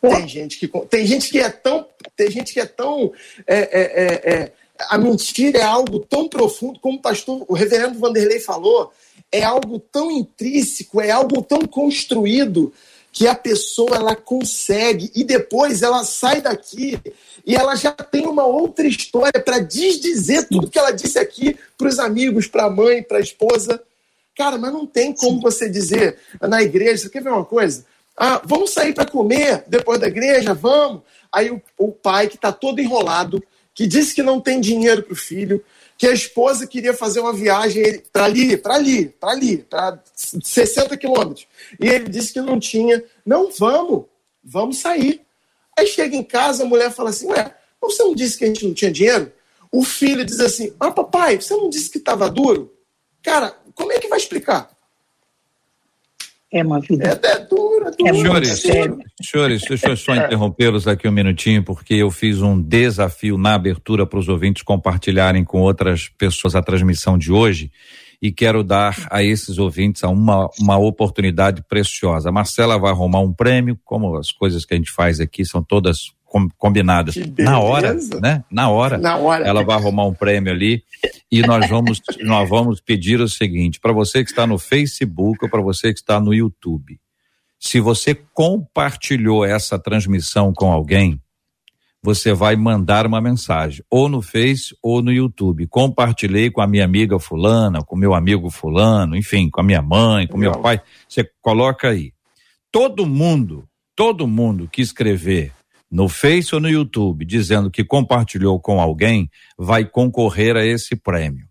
Speaker 5: Tem gente que tem gente que é tão tem gente que é tão é, é, é, é, a mentira é algo tão profundo como o pastor o reverendo Vanderlei falou é algo tão intrínseco é algo tão construído que a pessoa ela consegue e depois ela sai daqui e ela já tem uma outra história para desdizer tudo que ela disse aqui para os amigos, para a mãe, para a esposa. Cara, mas não tem como você dizer na igreja, você quer ver uma coisa? Ah, vamos sair para comer depois da igreja, vamos. Aí o, o pai que está todo enrolado, que disse que não tem dinheiro para o filho, que a esposa queria fazer uma viagem para ali, para ali, para ali, para 60 quilômetros. E ele disse que não tinha. Não, vamos, vamos sair. Aí chega em casa, a mulher fala assim: Ué, você não disse que a gente não tinha dinheiro? O filho diz assim: Ah, papai, você não disse que estava duro? Cara, como é que vai explicar?
Speaker 3: É uma vida.
Speaker 5: É, é dura, dura. É
Speaker 1: senhores, senhores, deixa eu só interrompê-los aqui um minutinho, porque eu fiz um desafio na abertura para os ouvintes compartilharem com outras pessoas a transmissão de hoje e quero dar a esses ouvintes uma, uma oportunidade preciosa. A Marcela vai arrumar um prêmio, como as coisas que a gente faz aqui são todas combinadas na hora, né? Na hora.
Speaker 5: Na hora.
Speaker 1: Ela vai arrumar um prêmio ali e nós vamos nós vamos pedir o seguinte, para você que está no Facebook ou para você que está no YouTube. Se você compartilhou essa transmissão com alguém, você vai mandar uma mensagem, ou no Face ou no YouTube. Compartilhei com a minha amiga fulana, com meu amigo fulano, enfim, com a minha mãe, com Legal. meu pai. Você coloca aí. Todo mundo, todo mundo que escrever no Face ou no YouTube dizendo que compartilhou com alguém, vai concorrer a esse prêmio.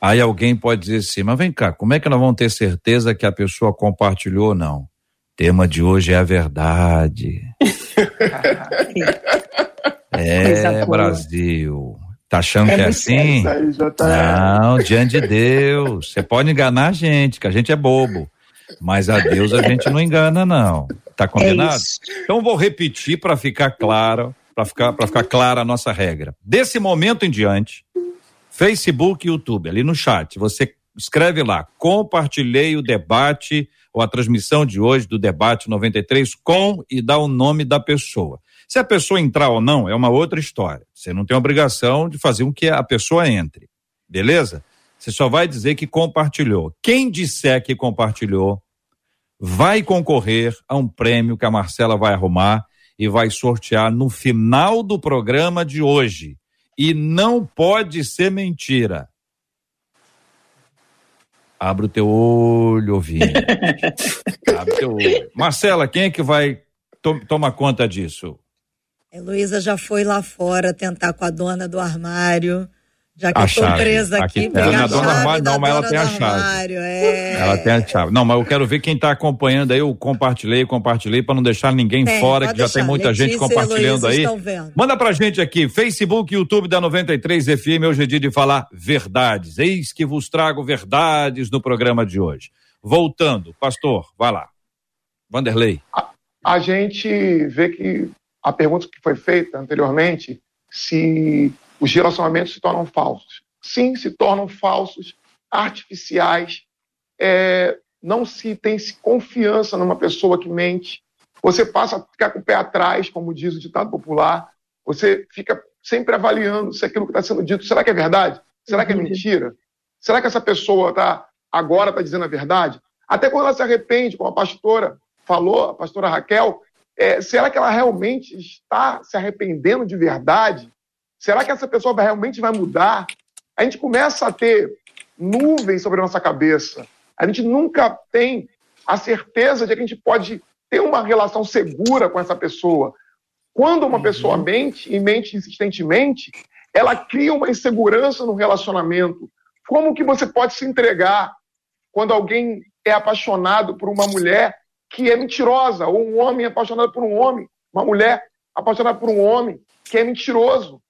Speaker 1: Aí alguém pode dizer assim, mas vem cá, como é que nós vamos ter certeza que a pessoa compartilhou ou não? tema de hoje é a verdade. é, Brasil. Tá achando é que é assim? Aí, não, diante de Deus. Você pode enganar a gente, que a gente é bobo. Mas a Deus a gente não engana, não. Tá combinado? É então vou repetir para ficar claro, para ficar, ficar clara a nossa regra. Desse momento em diante, Facebook e YouTube, ali no chat, você escreve lá, compartilhei o debate ou a transmissão de hoje do debate 93 com e dá o nome da pessoa. Se a pessoa entrar ou não é uma outra história. Você não tem obrigação de fazer com que a pessoa entre. Beleza? Você só vai dizer que compartilhou. Quem disser que compartilhou vai concorrer a um prêmio que a Marcela vai arrumar e vai sortear no final do programa de hoje. E não pode ser mentira. Abre o teu olho, ouvinte. Abre o teu olho. Marcela, quem é que vai to tomar conta disso?
Speaker 2: Heloísa já foi lá fora tentar com a dona do armário. Já que a eu tô presa aqui, aqui pegar a chave armário, não, mas ela tem a chave. Armário, é...
Speaker 1: Ela tem a chave. Não, mas eu quero ver quem está acompanhando aí, eu compartilhei, compartilhei, para não deixar ninguém tem, fora, que já deixar. tem muita Letícia gente compartilhando aí. Manda pra gente aqui, Facebook, YouTube da 93 FM, hoje é dia de falar verdades. Eis que vos trago verdades no programa de hoje. Voltando, pastor, vai lá. Vanderlei.
Speaker 4: A, a gente vê que a pergunta que foi feita anteriormente, se os relacionamentos se tornam falsos. Sim, se tornam falsos, artificiais. É, não se tem confiança numa pessoa que mente. Você passa a ficar com o pé atrás, como diz o ditado popular. Você fica sempre avaliando se aquilo que está sendo dito, será que é verdade? Será que é mentira? Será que essa pessoa tá, agora está dizendo a verdade? Até quando ela se arrepende, como a pastora, falou, a pastora Raquel, é, será que ela realmente está se arrependendo de verdade? Será que essa pessoa realmente vai mudar? A gente começa a ter nuvens sobre a nossa cabeça. A gente nunca tem a certeza de que a gente pode ter uma relação segura com essa pessoa. Quando uma pessoa uhum. mente e mente insistentemente, ela cria uma insegurança no relacionamento. Como que você pode se entregar quando alguém é apaixonado por uma mulher que é mentirosa, ou um homem apaixonado por um homem, uma mulher apaixonada por um homem que é mentiroso?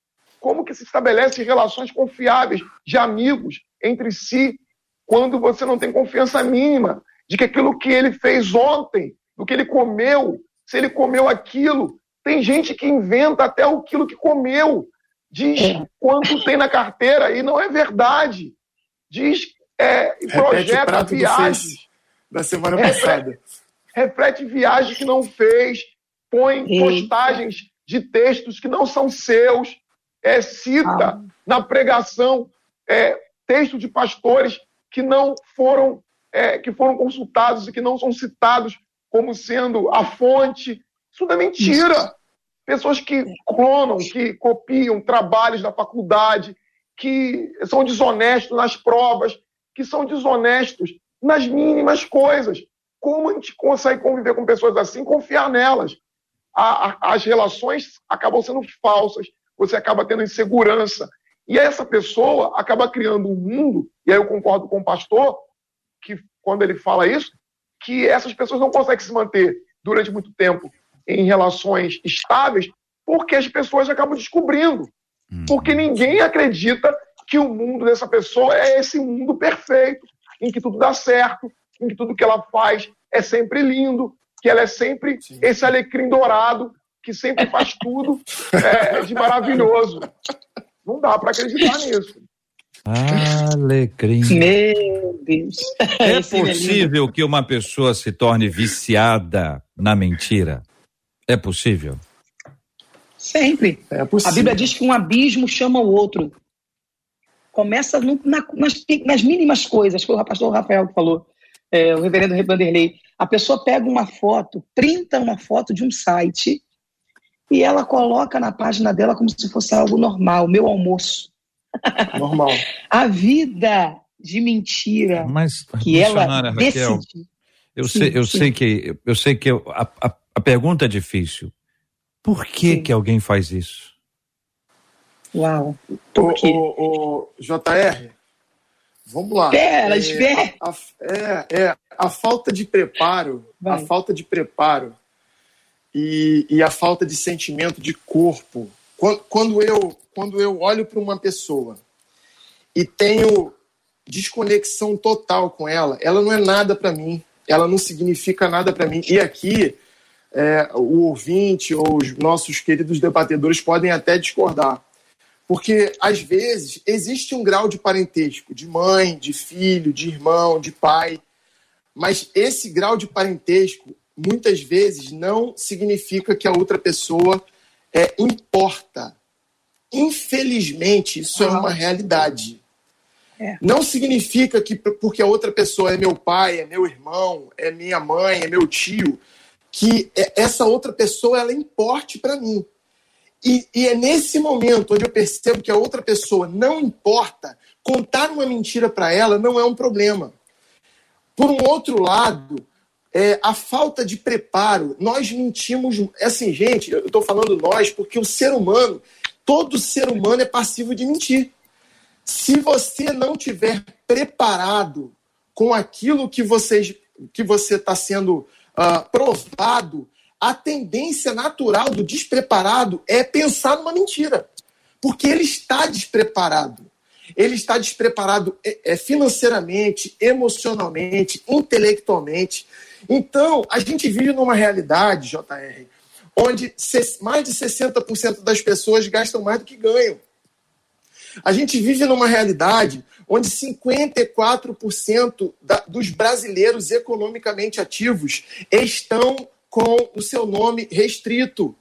Speaker 4: Como que se estabelece relações confiáveis de amigos entre si quando você não tem confiança mínima de que aquilo que ele fez ontem, do que ele comeu, se ele comeu aquilo, tem gente que inventa até aquilo que comeu, diz é. quanto tem na carteira e não é verdade. Diz, é, projeta viagens.
Speaker 5: Da semana passada.
Speaker 4: Reflete viagens que não fez, põe postagens de textos que não são seus, é, cita ah. na pregação é, texto de pastores que não foram é, que foram consultados e que não são citados como sendo a fonte. Isso não é mentira. Isso. Pessoas que clonam, que copiam trabalhos da faculdade, que são desonestos nas provas, que são desonestos nas mínimas coisas. Como a gente consegue conviver com pessoas assim, confiar nelas? A, a, as relações acabam sendo falsas, você acaba tendo insegurança. E essa pessoa acaba criando um mundo, e aí eu concordo com o pastor, que quando ele fala isso, que essas pessoas não conseguem se manter durante muito tempo em relações estáveis, porque as pessoas acabam descobrindo. Uhum. Porque ninguém acredita que o mundo dessa pessoa é esse mundo perfeito, em que tudo dá certo, em que tudo que ela faz é sempre lindo, que ela é sempre Sim. esse alecrim dourado que sempre faz tudo é, de maravilhoso. Não dá para acreditar nisso.
Speaker 1: Alecrim.
Speaker 2: Meu Deus.
Speaker 1: É possível que uma pessoa se torne viciada na mentira? É possível?
Speaker 2: Sempre. É possível. A Bíblia diz que um abismo chama o outro. Começa no, na, nas, nas, mínimas coisas, foi o pastor Rafael que falou, é, o reverendo Vanderlei. A pessoa pega uma foto, printa uma foto de um site e ela coloca na página dela como se fosse algo normal, meu almoço.
Speaker 5: Normal.
Speaker 2: a vida de mentira
Speaker 1: Mas,
Speaker 2: que ela Raquel,
Speaker 1: Eu, sim, sei, eu sim. sei que eu sei que eu, a, a, a, pergunta é difícil. Por que sim. que alguém faz isso?
Speaker 2: Uau.
Speaker 5: Por quê? O, o, JR, vamos lá.
Speaker 2: Pera, é, espera.
Speaker 5: A, é, é, a falta de preparo, Vai. a falta de preparo e, e a falta de sentimento de corpo. Quando, quando eu, quando eu olho para uma pessoa e tenho desconexão total com ela, ela não é nada para mim, ela não significa nada para mim. E aqui, é, o ouvinte ou os nossos queridos debatedores podem até discordar. Porque, às vezes, existe um grau de parentesco, de mãe, de filho, de irmão, de pai, mas esse grau de parentesco muitas vezes não significa que a outra pessoa é, importa. Infelizmente, isso é uma realidade. É. Não significa que porque a outra pessoa é meu pai, é meu irmão, é minha mãe, é meu tio, que é, essa outra pessoa ela importe para mim. E, e, é nesse momento onde eu percebo que a outra pessoa não importa, contar uma mentira para ela não é um problema. Por um outro lado, é, a falta de preparo. Nós mentimos. É assim, gente, eu estou falando nós porque o ser humano, todo ser humano é passivo de mentir. Se você não tiver preparado com aquilo que, vocês, que você está sendo uh, provado, a tendência natural do despreparado é pensar numa mentira. Porque ele está despreparado. Ele está despreparado é, é financeiramente, emocionalmente, intelectualmente. Então, a gente vive numa realidade, JR, onde mais de 60% das pessoas gastam mais do que ganham. A gente vive numa realidade onde 54% da, dos brasileiros economicamente ativos estão com o seu nome restrito.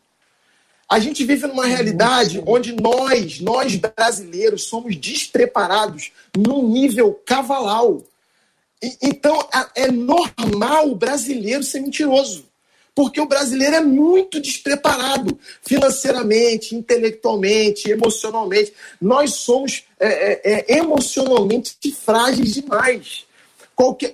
Speaker 5: A gente vive numa realidade onde nós, nós brasileiros, somos despreparados num nível cavalau. Então, é normal o brasileiro ser mentiroso. Porque o brasileiro é muito despreparado financeiramente, intelectualmente, emocionalmente. Nós somos é, é, é emocionalmente frágeis demais. Qualquer,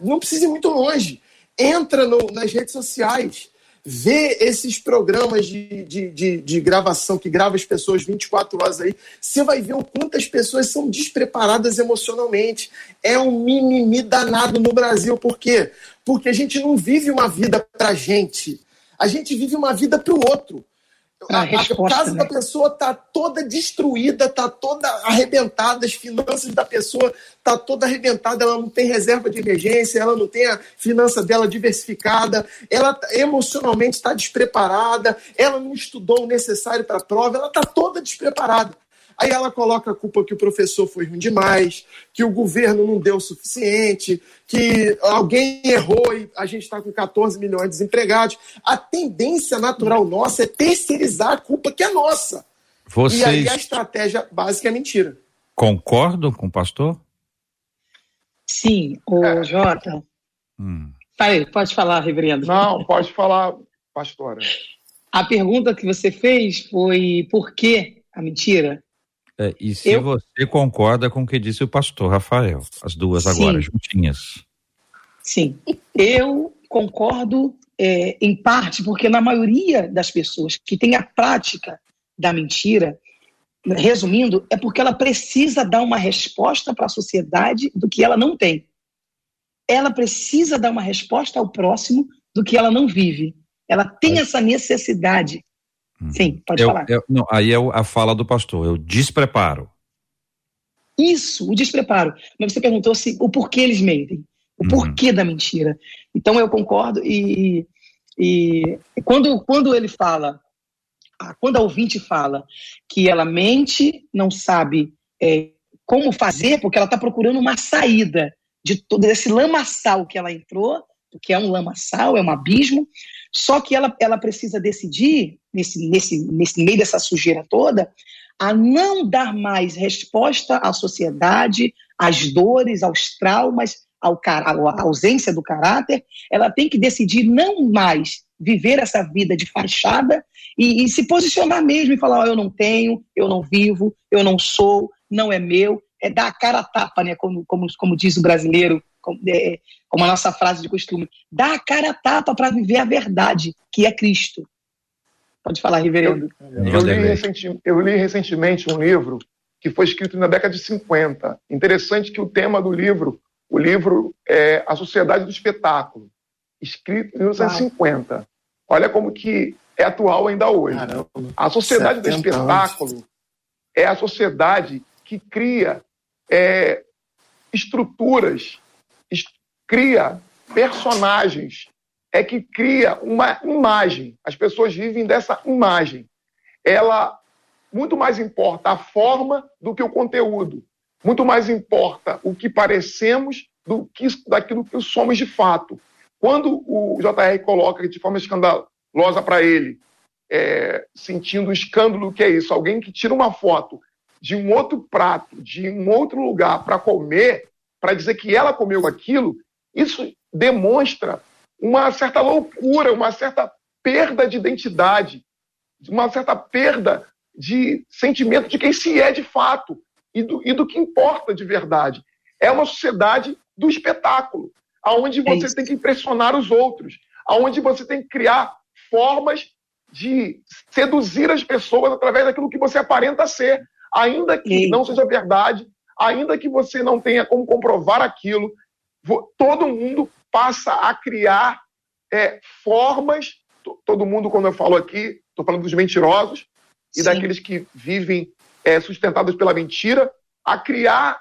Speaker 5: não precisa ir muito longe. Entra no, nas redes sociais vê esses programas de, de, de, de, gravação que grava as pessoas 24 horas aí, você vai ver o quanto as pessoas são despreparadas emocionalmente. É um mimimi danado no Brasil. Por quê? Porque a gente não vive uma vida pra gente. A gente vive uma vida pro outro. A, a, resposta, a casa né? da pessoa está toda destruída, está toda arrebentada, as finanças da pessoa está toda arrebentada, ela não tem reserva de emergência, ela não tem a finança dela diversificada, ela emocionalmente está despreparada, ela não estudou o necessário para a prova, ela está toda despreparada. Aí ela coloca a culpa que o professor foi ruim demais, que o governo não deu o suficiente, que alguém errou e a gente está com 14 milhões de desempregados. A tendência natural nossa é terceirizar a culpa que é nossa.
Speaker 1: Vocês...
Speaker 5: E aí a estratégia básica é mentira.
Speaker 1: Concordam com o pastor?
Speaker 3: Sim, o é. Jota. Hum. Aí, pode falar, reverendo.
Speaker 4: Não, pode falar, pastora.
Speaker 3: A pergunta que você fez foi por que a mentira?
Speaker 1: É, e se eu... você concorda com o que disse o pastor Rafael, as duas Sim. agora juntinhas.
Speaker 3: Sim, eu concordo é, em parte, porque na maioria das pessoas que tem a prática da mentira, resumindo, é porque ela precisa dar uma resposta para a sociedade do que ela não tem. Ela precisa dar uma resposta ao próximo do que ela não vive. Ela tem essa necessidade. Sim, pode
Speaker 1: eu,
Speaker 3: falar.
Speaker 1: Eu, não, aí é a fala do pastor, eu despreparo.
Speaker 3: Isso, o despreparo. Mas você perguntou se o porquê eles mentem, o uhum. porquê da mentira. Então eu concordo e, e quando, quando ele fala, quando a ouvinte fala que ela mente, não sabe é, como fazer, porque ela está procurando uma saída de todo esse lamaçal que ela entrou, que é um lamaçal, é um abismo, só que ela, ela precisa decidir, nesse, nesse, nesse meio dessa sujeira toda, a não dar mais resposta à sociedade, às dores, aos traumas, ao, à ausência do caráter. Ela tem que decidir não mais viver essa vida de fachada e, e se posicionar mesmo e falar: oh, eu não tenho, eu não vivo, eu não sou, não é meu. É dar a cara a tapa, né? como, como, como diz o brasileiro, como, é, como a nossa frase de costume, dá a cara a tapa para viver a verdade, que é Cristo. Pode falar, reverendo.
Speaker 4: Eu, eu, li recenti, eu, li recentemente um livro que foi escrito na década de 50. Interessante que o tema do livro, o livro é A Sociedade do Espetáculo, escrito em 1950. Olha como que é atual ainda hoje. Caramba, a Sociedade do Espetáculo anos. é a sociedade que cria é, estruturas cria personagens, é que cria uma imagem. As pessoas vivem dessa imagem. Ela muito mais importa a forma do que o conteúdo. Muito mais importa o que parecemos do que daquilo que somos de fato. Quando o JR coloca de forma escandalosa para ele, é, sentindo o escândalo que é isso, alguém que tira uma foto de um outro prato, de um outro lugar para comer, para dizer que ela comeu aquilo, isso demonstra uma certa loucura, uma certa perda de identidade, uma certa perda de sentimento de quem se é de fato e do, e do que importa de verdade. É uma sociedade do espetáculo, aonde é você é tem que impressionar os outros, aonde você tem que criar formas de seduzir as pessoas através daquilo que você aparenta ser, ainda que não seja verdade, ainda que você não tenha como comprovar aquilo, todo mundo passa a criar é, formas, todo mundo, quando eu falo aqui, estou falando dos mentirosos Sim. e daqueles que vivem é, sustentados pela mentira, a criar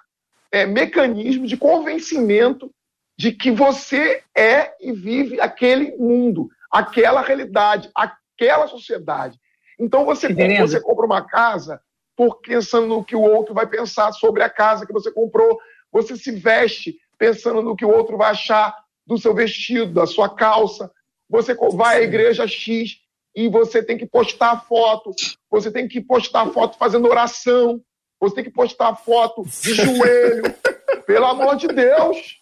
Speaker 4: é, mecanismos de convencimento de que você é e vive aquele mundo, aquela realidade, aquela sociedade. Então você, você compra uma casa por pensando no que o outro vai pensar sobre a casa que você comprou. Você se veste pensando no que o outro vai achar do seu vestido, da sua calça. Você vai à igreja X e você tem que postar foto, você tem que postar foto fazendo oração, você tem que postar foto de joelho. Pelo amor de Deus!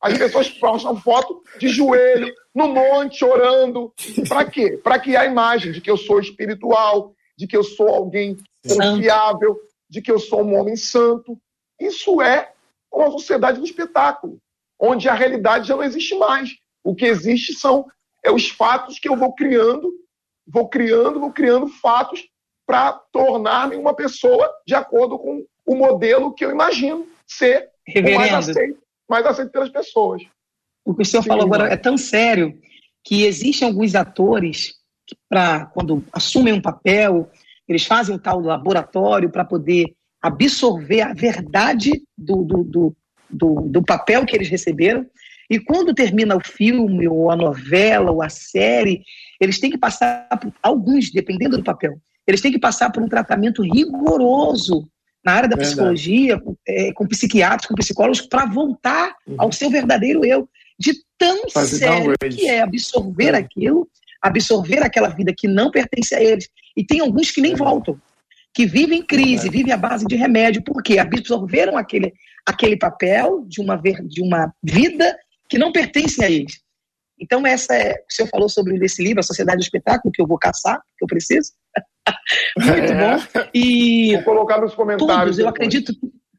Speaker 4: As pessoas postam foto de joelho, no monte, orando. Para quê? Para criar a imagem de que eu sou espiritual, de que eu sou alguém confiável, de que eu sou um homem santo. Isso é uma sociedade do espetáculo, onde a realidade já não existe mais. O que existe são é os fatos que eu vou criando, vou criando, vou criando fatos para tornar-me uma pessoa de acordo com o modelo que eu imagino ser mais aceito, mais aceito pelas pessoas.
Speaker 3: O que o senhor Sim, falou agora é tão sério que existem alguns atores que, para quando assumem um papel, eles fazem um tal laboratório para poder absorver a verdade do, do, do, do, do papel que eles receberam. E quando termina o filme, ou a novela, ou a série, eles têm que passar por alguns, dependendo do papel, eles têm que passar por um tratamento rigoroso na área da psicologia, é, com psiquiatras, com psicólogos, para voltar uhum. ao seu verdadeiro eu, de tão Fazer sério que é absorver é. aquilo, absorver aquela vida que não pertence a eles. E tem alguns que nem é. voltam, que vivem crise, vivem à base de remédio, porque absorveram aquele, aquele papel de uma, de uma vida que não pertence a eles. Então, essa é, o senhor falou sobre esse livro, A Sociedade do Espetáculo, que eu vou caçar, que eu preciso. Muito é. bom. E
Speaker 4: Vou colocar nos comentários. Todos,
Speaker 3: eu acredito.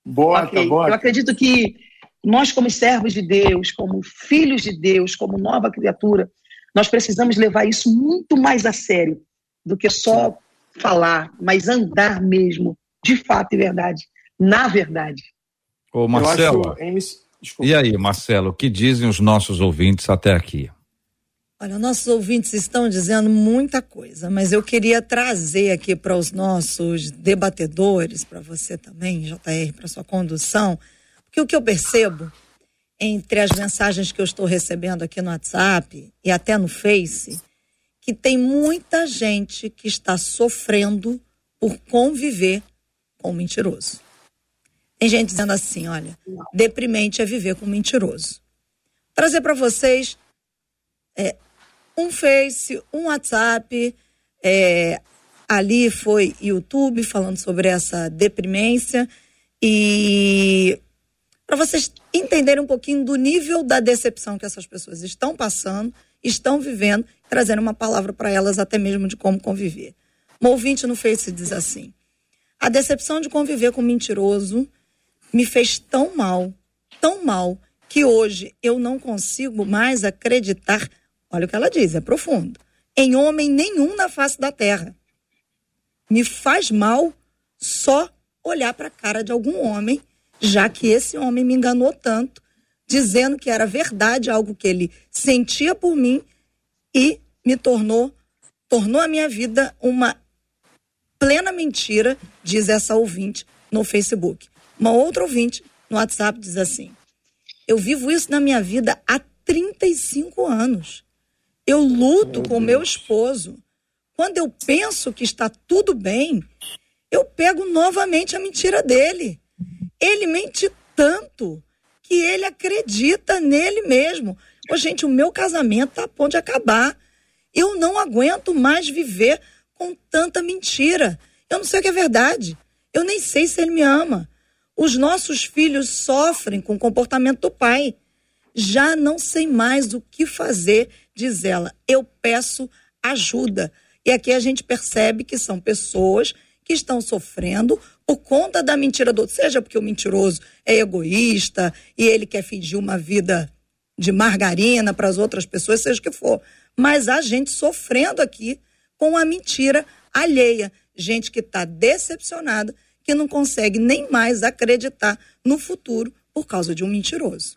Speaker 3: Bota, okay. bota. Eu acredito que nós, como servos de Deus, como filhos de Deus, como nova criatura, nós precisamos levar isso muito mais a sério do que só falar, mas andar mesmo, de fato e verdade, na verdade.
Speaker 1: Ô, Marcelo, e aí, Marcelo, o que dizem os nossos ouvintes até aqui?
Speaker 2: Olha, nossos ouvintes estão dizendo muita coisa, mas eu queria trazer aqui para os nossos debatedores, para você também, JR, para sua condução, porque o que eu percebo entre as mensagens que eu estou recebendo aqui no WhatsApp e até no Face, que tem muita gente que está sofrendo por conviver com o mentiroso. Tem gente dizendo assim, olha, deprimente é viver com mentiroso. Trazer para vocês é, um Face, um WhatsApp, é, ali foi YouTube falando sobre essa deprimência e para vocês entenderem um pouquinho do nível da decepção que essas pessoas estão passando, estão vivendo, trazendo uma palavra para elas até mesmo de como conviver. Um ouvinte no Face diz assim: a decepção de conviver com mentiroso me fez tão mal, tão mal, que hoje eu não consigo mais acreditar Olha o que ela diz, é profundo. Em homem nenhum na face da terra. Me faz mal só olhar para a cara de algum homem, já que esse homem me enganou tanto, dizendo que era verdade algo que ele sentia por mim e me tornou tornou a minha vida uma plena mentira, diz essa ouvinte no Facebook. Uma outra ouvinte no WhatsApp diz assim: Eu vivo isso na minha vida há 35 anos. Eu luto meu com meu esposo. Quando eu penso que está tudo bem, eu pego novamente a mentira dele. Ele mente tanto que ele acredita nele mesmo. Ô, gente, o meu casamento está a ponto de acabar. Eu não aguento mais viver com tanta mentira. Eu não sei o que é verdade. Eu nem sei se ele me ama. Os nossos filhos sofrem com o comportamento do pai. Já não sei mais o que fazer diz ela, eu peço ajuda. E aqui a gente percebe que são pessoas que estão sofrendo por conta da mentira do outro, seja porque o mentiroso é egoísta e ele quer fingir uma vida de margarina para as outras pessoas, seja o que for. Mas há gente sofrendo aqui com a mentira alheia, gente que está decepcionada, que não consegue nem mais acreditar no futuro por causa de um mentiroso.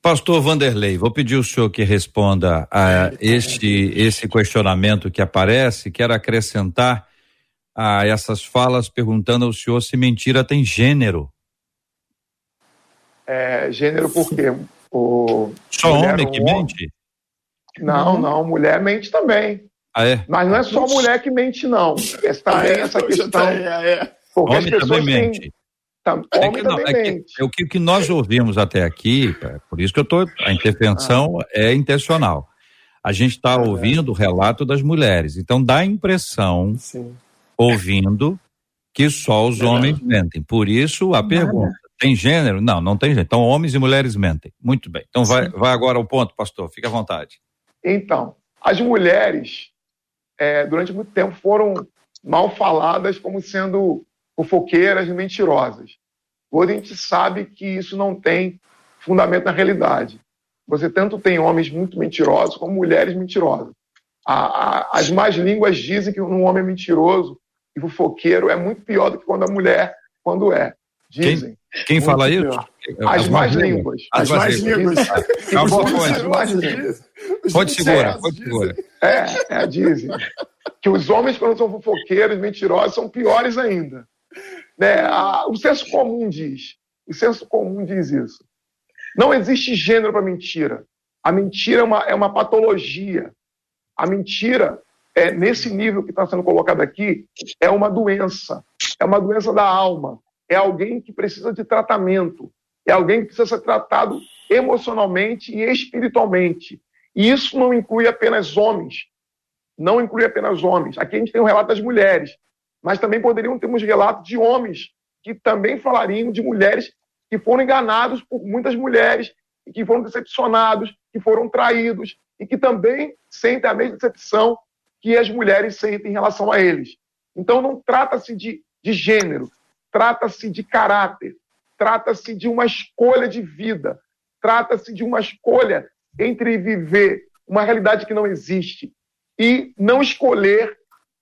Speaker 1: Pastor Vanderlei, vou pedir o senhor que responda a este, esse questionamento que aparece. Quero acrescentar a essas falas perguntando ao senhor se mentira tem gênero.
Speaker 4: É, gênero por quê? O,
Speaker 1: só homem que mente?
Speaker 4: Não, uhum. não, mulher mente também.
Speaker 1: Ah, é?
Speaker 4: Mas não é só mulher que mente, não. Está é, essa questão. É,
Speaker 1: é. Porque homem as pessoas também mente. Tá, é, que não, é, que, é o que, nós ouvimos até aqui, é por isso que eu estou. A intervenção ah. é intencional. A gente está é ouvindo o relato das mulheres, então dá a impressão, Sim. ouvindo, que só os homens mentem. Por isso a pergunta: Tem gênero? Não, não tem gênero. Então, homens e mulheres mentem. Muito bem. Então, vai, vai agora ao ponto, pastor. Fique à vontade.
Speaker 4: Então, as mulheres, é, durante muito tempo, foram mal faladas como sendo fofoqueiras e mentirosas. Hoje a gente sabe que isso não tem fundamento na realidade. Você tanto tem homens muito mentirosos como mulheres mentirosas. A, a, as más línguas dizem que um homem mentiroso e fofoqueiro é muito pior do que quando a mulher quando é. Dizem.
Speaker 1: Quem, quem fala isso?
Speaker 4: As, as más línguas.
Speaker 1: As más línguas. Pode segurar, pode segurar.
Speaker 4: É, é, dizem. Que os homens, quando são fofoqueiros, mentirosos, são piores ainda. Né? A, o senso comum diz. O senso comum diz isso. Não existe gênero para mentira. A mentira é uma, é uma patologia. A mentira, é, nesse nível que está sendo colocado aqui, é uma doença. É uma doença da alma. É alguém que precisa de tratamento. É alguém que precisa ser tratado emocionalmente e espiritualmente. E isso não inclui apenas homens. Não inclui apenas homens. Aqui a gente tem um relato das mulheres, mas também poderiam ter uns relatos de homens que também falariam de mulheres que foram enganados por muitas mulheres e que foram decepcionados, que foram traídos e que também sentem a mesma decepção que as mulheres sentem em relação a eles. Então não trata-se de, de gênero, trata-se de caráter, trata-se de uma escolha de vida, trata-se de uma escolha entre viver uma realidade que não existe e não escolher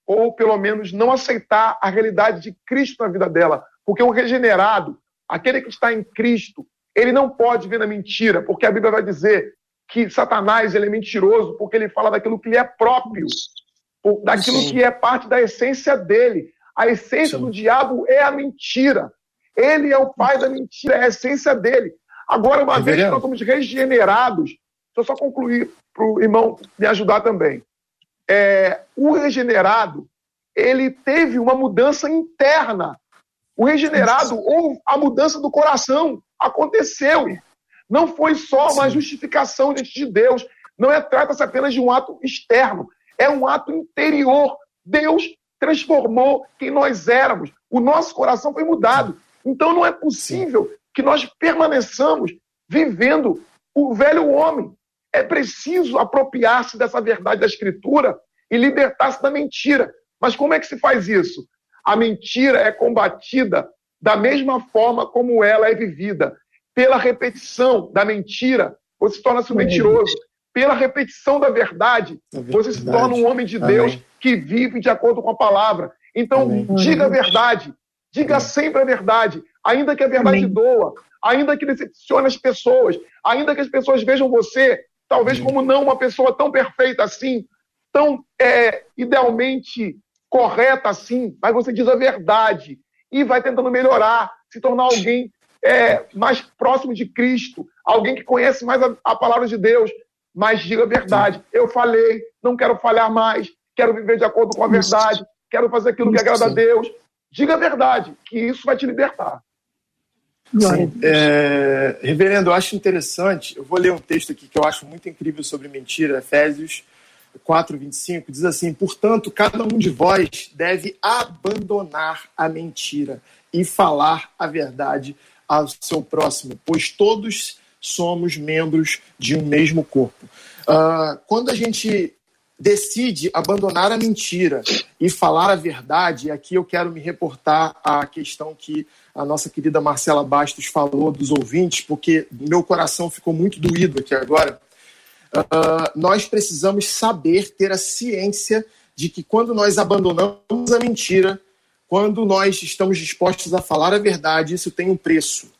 Speaker 4: ou pelo menos não aceitar a realidade de Cristo na vida dela, porque o regenerado, aquele que está em Cristo, ele não pode ver na mentira, porque a Bíblia vai dizer que Satanás ele é mentiroso porque ele fala daquilo que lhe é próprio, daquilo Sim. que é parte da essência dele. A essência Sim. do diabo é a mentira. Ele é o pai da mentira, é a essência dele. Agora, uma vez que nós somos regenerados, deixa eu só concluir para o irmão me ajudar também. É, o regenerado, ele teve uma mudança interna. O regenerado, ou a mudança do coração, aconteceu. Não foi só uma justificação diante de Deus. Não é trata-se apenas de um ato externo. É um ato interior. Deus transformou quem nós éramos. O nosso coração foi mudado. Então não é possível que nós permaneçamos vivendo o velho homem. É preciso apropriar-se dessa verdade da Escritura e libertar-se da mentira. Mas como é que se faz isso? A mentira é combatida da mesma forma como ela é vivida. Pela repetição da mentira, você torna-se um mentiroso. Pela repetição da verdade, você se torna um homem de Deus Amém. que vive de acordo com a palavra. Então, Amém. diga a verdade. Diga Amém. sempre a verdade, ainda que a verdade Amém. doa, ainda que decepcione as pessoas, ainda que as pessoas vejam você, talvez como não uma pessoa tão perfeita assim, tão é, idealmente correta assim, mas você diz a verdade e vai tentando melhorar, se tornar alguém é, mais próximo de Cristo, alguém que conhece mais a, a palavra de Deus, mas diga a verdade. Eu falei, não quero falhar mais, quero viver de acordo com a verdade, quero fazer aquilo que agrada a Deus. Diga a verdade, que isso vai te libertar.
Speaker 5: Sim, é, reverendo, eu acho interessante, eu vou ler um texto aqui que eu acho muito incrível sobre mentira, Efésios 4, 25, diz assim: Portanto, cada um de vós deve abandonar a mentira e falar a verdade ao seu próximo, pois todos somos membros de um mesmo corpo. Uh, quando a gente decide abandonar a mentira e falar a verdade, e aqui eu quero me reportar à questão que a nossa querida Marcela Bastos falou dos ouvintes, porque meu coração ficou muito doído aqui agora. Uh, nós precisamos saber, ter a ciência de que quando nós abandonamos a mentira, quando nós estamos dispostos a falar a verdade, isso tem um preço.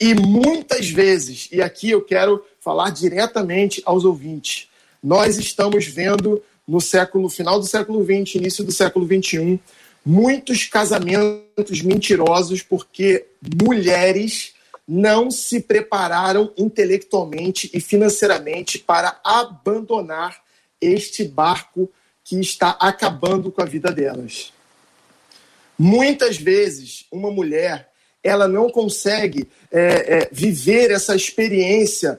Speaker 5: E muitas vezes, e aqui eu quero falar diretamente aos ouvintes, nós estamos vendo no século final do século XX, início do século XXI, muitos casamentos mentirosos porque mulheres não se prepararam intelectualmente e financeiramente para abandonar este barco que está acabando com a vida delas. Muitas vezes, uma mulher ela não consegue é, é, viver essa experiência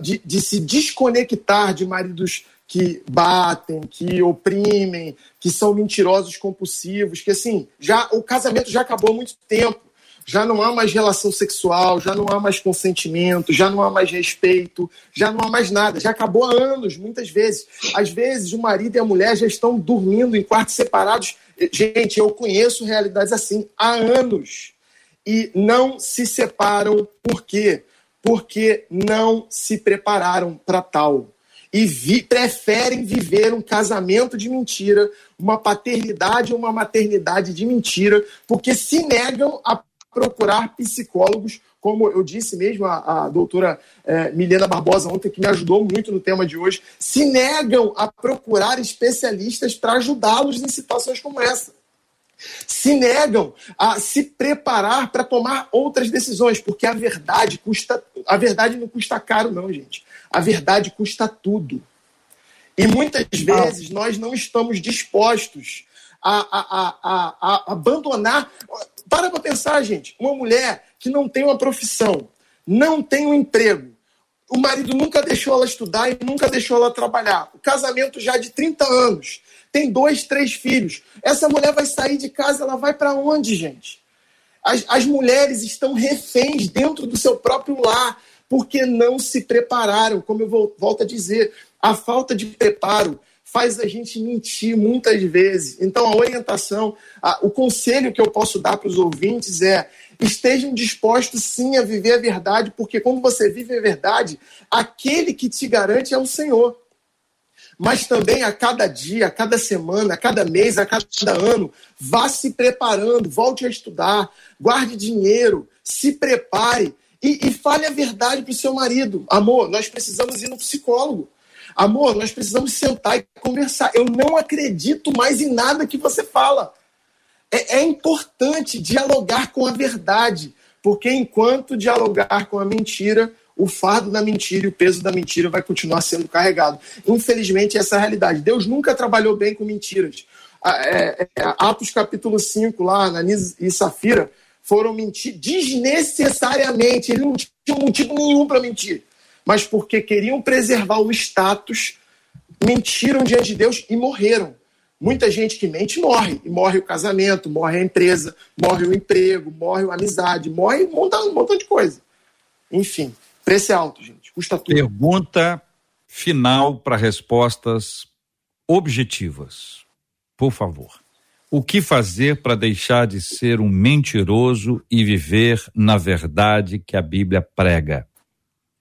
Speaker 5: de, de se desconectar de maridos que batem, que oprimem, que são mentirosos compulsivos, que assim, já o casamento já acabou há muito tempo. já não há mais relação sexual, já não há mais consentimento, já não há mais respeito, já não há mais nada. Já acabou há anos, muitas vezes. Às vezes, o marido e a mulher já estão dormindo em quartos separados. Gente, eu conheço realidades assim há anos. E não se separam por quê? Porque não se prepararam para tal e vi, preferem viver um casamento de mentira, uma paternidade ou uma maternidade de mentira, porque se negam a procurar psicólogos, como eu disse mesmo a, a doutora é, Milena Barbosa ontem, que me ajudou muito no tema de hoje, se negam a procurar especialistas para ajudá-los em situações como essa. Se negam a se preparar para tomar outras decisões, porque a verdade custa, a verdade não custa caro, não, gente. A verdade custa tudo. E muitas vezes nós não estamos dispostos a, a, a, a abandonar. Para para pensar, gente. Uma mulher que não tem uma profissão, não tem um emprego, o marido nunca deixou ela estudar e nunca deixou ela trabalhar. O casamento já de 30 anos, tem dois, três filhos. Essa mulher vai sair de casa, ela vai para onde, gente? As, as mulheres estão reféns dentro do seu próprio lar, porque não se prepararam. Como eu vou, volto a dizer, a falta de preparo faz a gente mentir muitas vezes. Então, a orientação, a, o conselho que eu posso dar para os ouvintes é: estejam dispostos sim a viver a verdade, porque quando você vive a verdade, aquele que te garante é o Senhor. Mas também a cada dia, a cada semana, a cada mês, a cada ano, vá se preparando, volte a estudar, guarde dinheiro, se prepare e, e fale a verdade para o seu marido. Amor, nós precisamos ir no psicólogo. Amor, nós precisamos sentar e conversar. Eu não acredito mais em nada que você fala. É, é importante dialogar com a verdade, porque enquanto dialogar com a mentira, o fardo da mentira e o peso da mentira vai continuar sendo carregado. Infelizmente, essa é a realidade. Deus nunca trabalhou bem com mentiras. É, é, Atos capítulo 5, lá, Ananias e Safira, foram mentir desnecessariamente. Eles não tinham motivo nenhum para mentir. Mas porque queriam preservar o status, mentiram diante de Deus e morreram. Muita gente que mente morre. E morre o casamento, morre a empresa, morre o emprego, morre a amizade, morre um montão, um montão de coisa. Enfim, preço é alto, gente. Custa tudo.
Speaker 1: Pergunta final para respostas objetivas. Por favor. O que fazer para deixar de ser um mentiroso e viver na verdade que a Bíblia prega?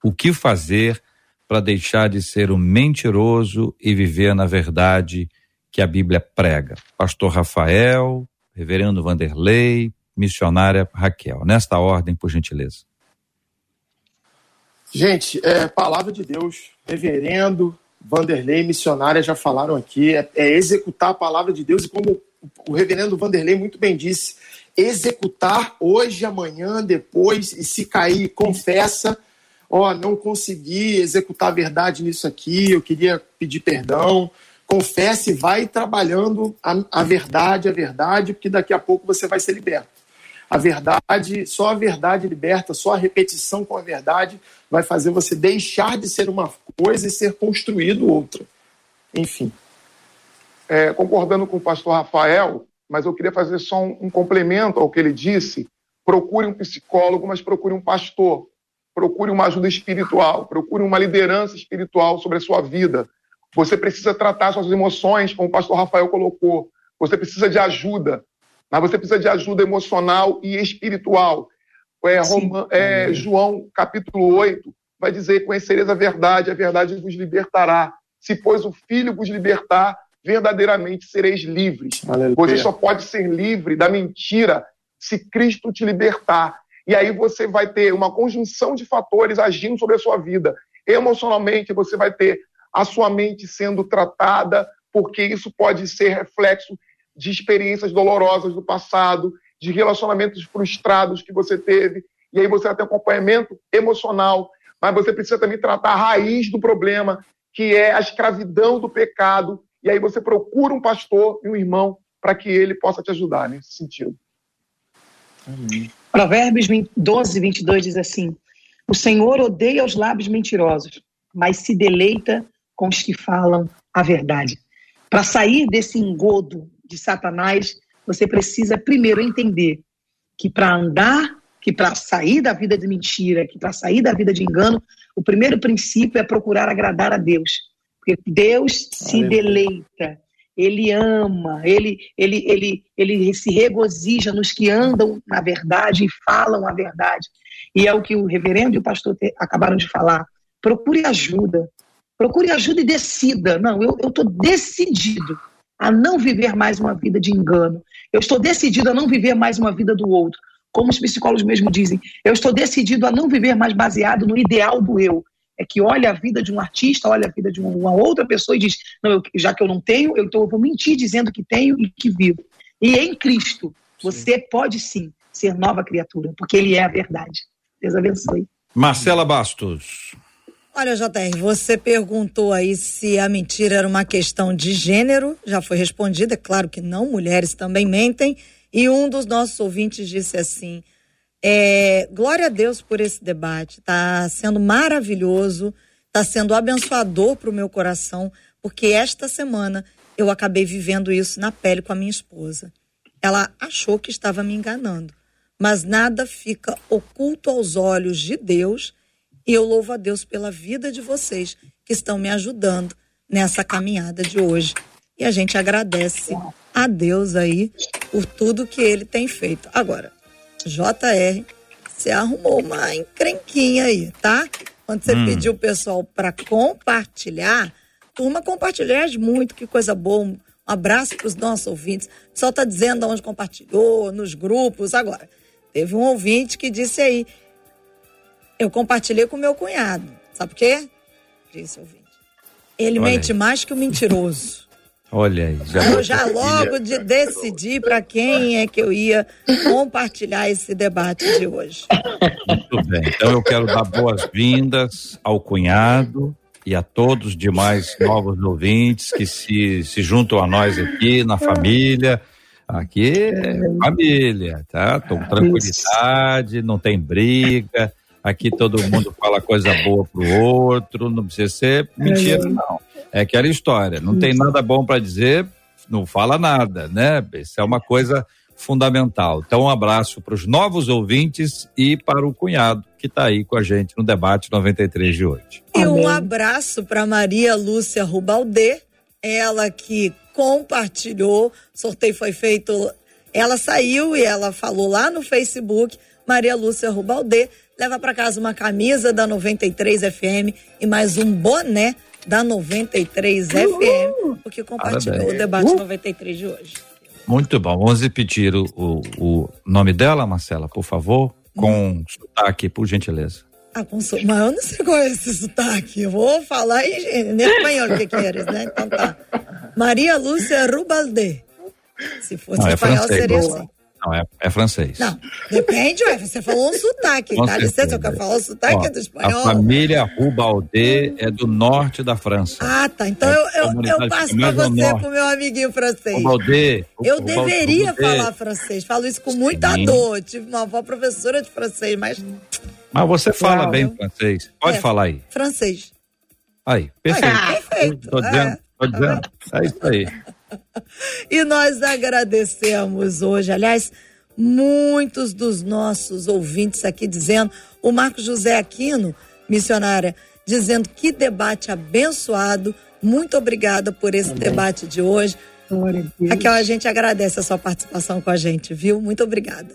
Speaker 1: O que fazer para deixar de ser um mentiroso e viver na verdade que a Bíblia prega? Pastor Rafael, Reverendo Vanderlei, missionária Raquel. Nesta ordem, por gentileza.
Speaker 5: Gente, é palavra de Deus, reverendo, Vanderlei, missionária já falaram aqui, é, é executar a palavra de Deus e como o reverendo Vanderlei muito bem disse, executar hoje, amanhã, depois, e se cair, confessa, ó, oh, não consegui executar a verdade nisso aqui, eu queria pedir perdão, confesse, vai trabalhando a, a verdade, a verdade, porque daqui a pouco você vai ser liberto. A verdade, só a verdade liberta, só a repetição com a verdade vai fazer você deixar de ser uma coisa e ser construído outra. Enfim
Speaker 4: é, concordando com o pastor Rafael, mas eu queria fazer só um, um complemento ao que ele disse. Procure um psicólogo, mas procure um pastor. Procure uma ajuda espiritual, procure uma liderança espiritual sobre a sua vida. Você precisa tratar suas emoções, como o pastor Rafael colocou. Você precisa de ajuda, mas você precisa de ajuda emocional e espiritual. É, Roma, é, João capítulo 8 vai dizer: Conhecereis a verdade, a verdade vos libertará. Se, pois, o Filho vos libertar, verdadeiramente sereis livres. Aleluia. Você só pode ser livre da mentira se Cristo te libertar. E aí você vai ter uma conjunção de fatores agindo sobre a sua vida. Emocionalmente, você vai ter a sua mente sendo tratada, porque isso pode ser reflexo de experiências dolorosas do passado, de relacionamentos frustrados que você teve. E aí você vai ter acompanhamento emocional, mas você precisa também tratar a raiz do problema, que é a escravidão do pecado e aí você procura um pastor e um irmão para que ele possa te ajudar nesse sentido.
Speaker 3: Amém. Provérbios 12, 22 diz assim: O Senhor odeia os lábios mentirosos, mas se deleita com os que falam a verdade. Para sair desse engodo de Satanás, você precisa primeiro entender que para andar, que para sair da vida de mentira, que para sair da vida de engano, o primeiro princípio é procurar agradar a Deus. Porque Deus se deleita, ele ama, ele, ele, ele, ele se regozija nos que andam na verdade e falam a verdade. E é o que o reverendo e o pastor acabaram de falar. Procure ajuda. Procure ajuda e decida. Não, eu estou decidido a não viver mais uma vida de engano. Eu estou decidido a não viver mais uma vida do outro. Como os psicólogos mesmo dizem, eu estou decidido a não viver mais baseado no ideal do eu. É que olha a vida de um artista, olha a vida de uma outra pessoa e diz: não, eu, já que eu não tenho, eu, então eu vou mentir dizendo que tenho e que vivo. E em Cristo, você sim. pode sim ser nova criatura, porque Ele é a verdade. Deus abençoe.
Speaker 1: Marcela Bastos.
Speaker 2: Olha, JR, você perguntou aí se a mentira era uma questão de gênero, já foi respondida, é claro que não, mulheres também mentem, e um dos nossos ouvintes disse assim: é, glória a Deus por esse debate, está sendo maravilhoso, está sendo abençoador para o meu coração, porque esta semana eu acabei vivendo isso na pele com a minha esposa. Ela achou que estava me enganando, mas nada fica oculto aos olhos de Deus e eu louvo a Deus pela vida de vocês que estão me ajudando nessa caminhada de hoje. E a gente agradece a Deus aí por tudo que ele tem feito. Agora, JR, você arrumou uma encrenquinha aí, tá? Quando você hum. pediu o pessoal para compartilhar, turma, compartilhar muito, que coisa boa. Um abraço para os nossos ouvintes. O pessoal está dizendo onde compartilhou, nos grupos. Agora, teve um ouvinte que disse aí eu compartilhei com meu cunhado. Sabe por quê? Disse ouvinte. Ele Olha mente aí. mais que o mentiroso.
Speaker 1: Olha aí.
Speaker 2: Já eu já logo de decidi para quem é que eu ia compartilhar esse debate de hoje.
Speaker 1: Muito bem. Então eu quero dar boas-vindas ao cunhado e a todos os demais novos ouvintes que se, se juntam a nós aqui na família. Aqui é família, tá? Com tranquilidade, não tem briga. Aqui todo mundo fala coisa boa pro outro, não precisa ser mentira, é. não. É aquela história, não tem nada bom para dizer, não fala nada, né? Isso é uma coisa fundamental. Então, um abraço para os novos ouvintes e para o cunhado que está aí com a gente no debate 93 de hoje.
Speaker 2: E um abraço para Maria Lúcia Rubaldê, ela que compartilhou, o sorteio foi feito, ela saiu e ela falou lá no Facebook, Maria Lúcia Rubaldê leva para casa uma camisa da 93 FM e mais um boné da 93 FM, porque compartilhou Parabéns. o debate uh. 93 de hoje.
Speaker 1: Muito bom. Vamos repetir o, o, o nome dela, Marcela, por favor, com hum. sotaque, por gentileza.
Speaker 2: Ah, com so... Mas eu não sei qual é esse sotaque. Eu vou falar em, em espanhol o que queres, né? Então tá. Maria Lúcia Rubalde. Se fosse não, é espanhol, francês. seria assim.
Speaker 1: Não, é, é francês.
Speaker 2: Não, depende, ué, você falou um sotaque, dá certeza. licença, eu quero falar o sotaque Ó, é do espanhol.
Speaker 1: A família Rubalde é do norte da França.
Speaker 2: Ah, tá, então é eu, eu, eu passo pra você, pro meu amiguinho francês.
Speaker 1: Rubalde.
Speaker 2: Eu deveria falar francês, falo isso com muita Sim. dor, tive uma avó professora de francês, mas...
Speaker 1: Mas você fala Uau. bem francês, pode é, falar aí.
Speaker 2: Francês.
Speaker 1: Aí, perfeito.
Speaker 2: Aí, perfeito.
Speaker 1: Tô dizendo, é. tô dizendo, é isso aí.
Speaker 2: E nós agradecemos hoje, aliás, muitos dos nossos ouvintes aqui dizendo, o Marcos José Aquino, missionária, dizendo que debate abençoado. Muito obrigada por esse Amém. debate de hoje. Raquel, a gente agradece a sua participação com a gente, viu? Muito obrigada.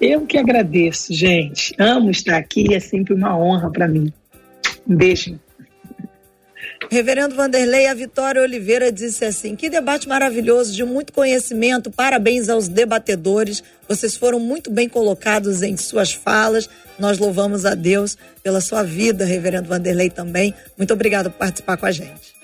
Speaker 3: Eu que agradeço, gente. Amo estar aqui, é sempre uma honra para mim. Um beijo.
Speaker 2: Reverendo Vanderlei, a Vitória Oliveira disse assim: que debate maravilhoso, de muito conhecimento. Parabéns aos debatedores. Vocês foram muito bem colocados em suas falas. Nós louvamos a Deus pela sua vida, Reverendo Vanderlei, também. Muito obrigado por participar com a gente.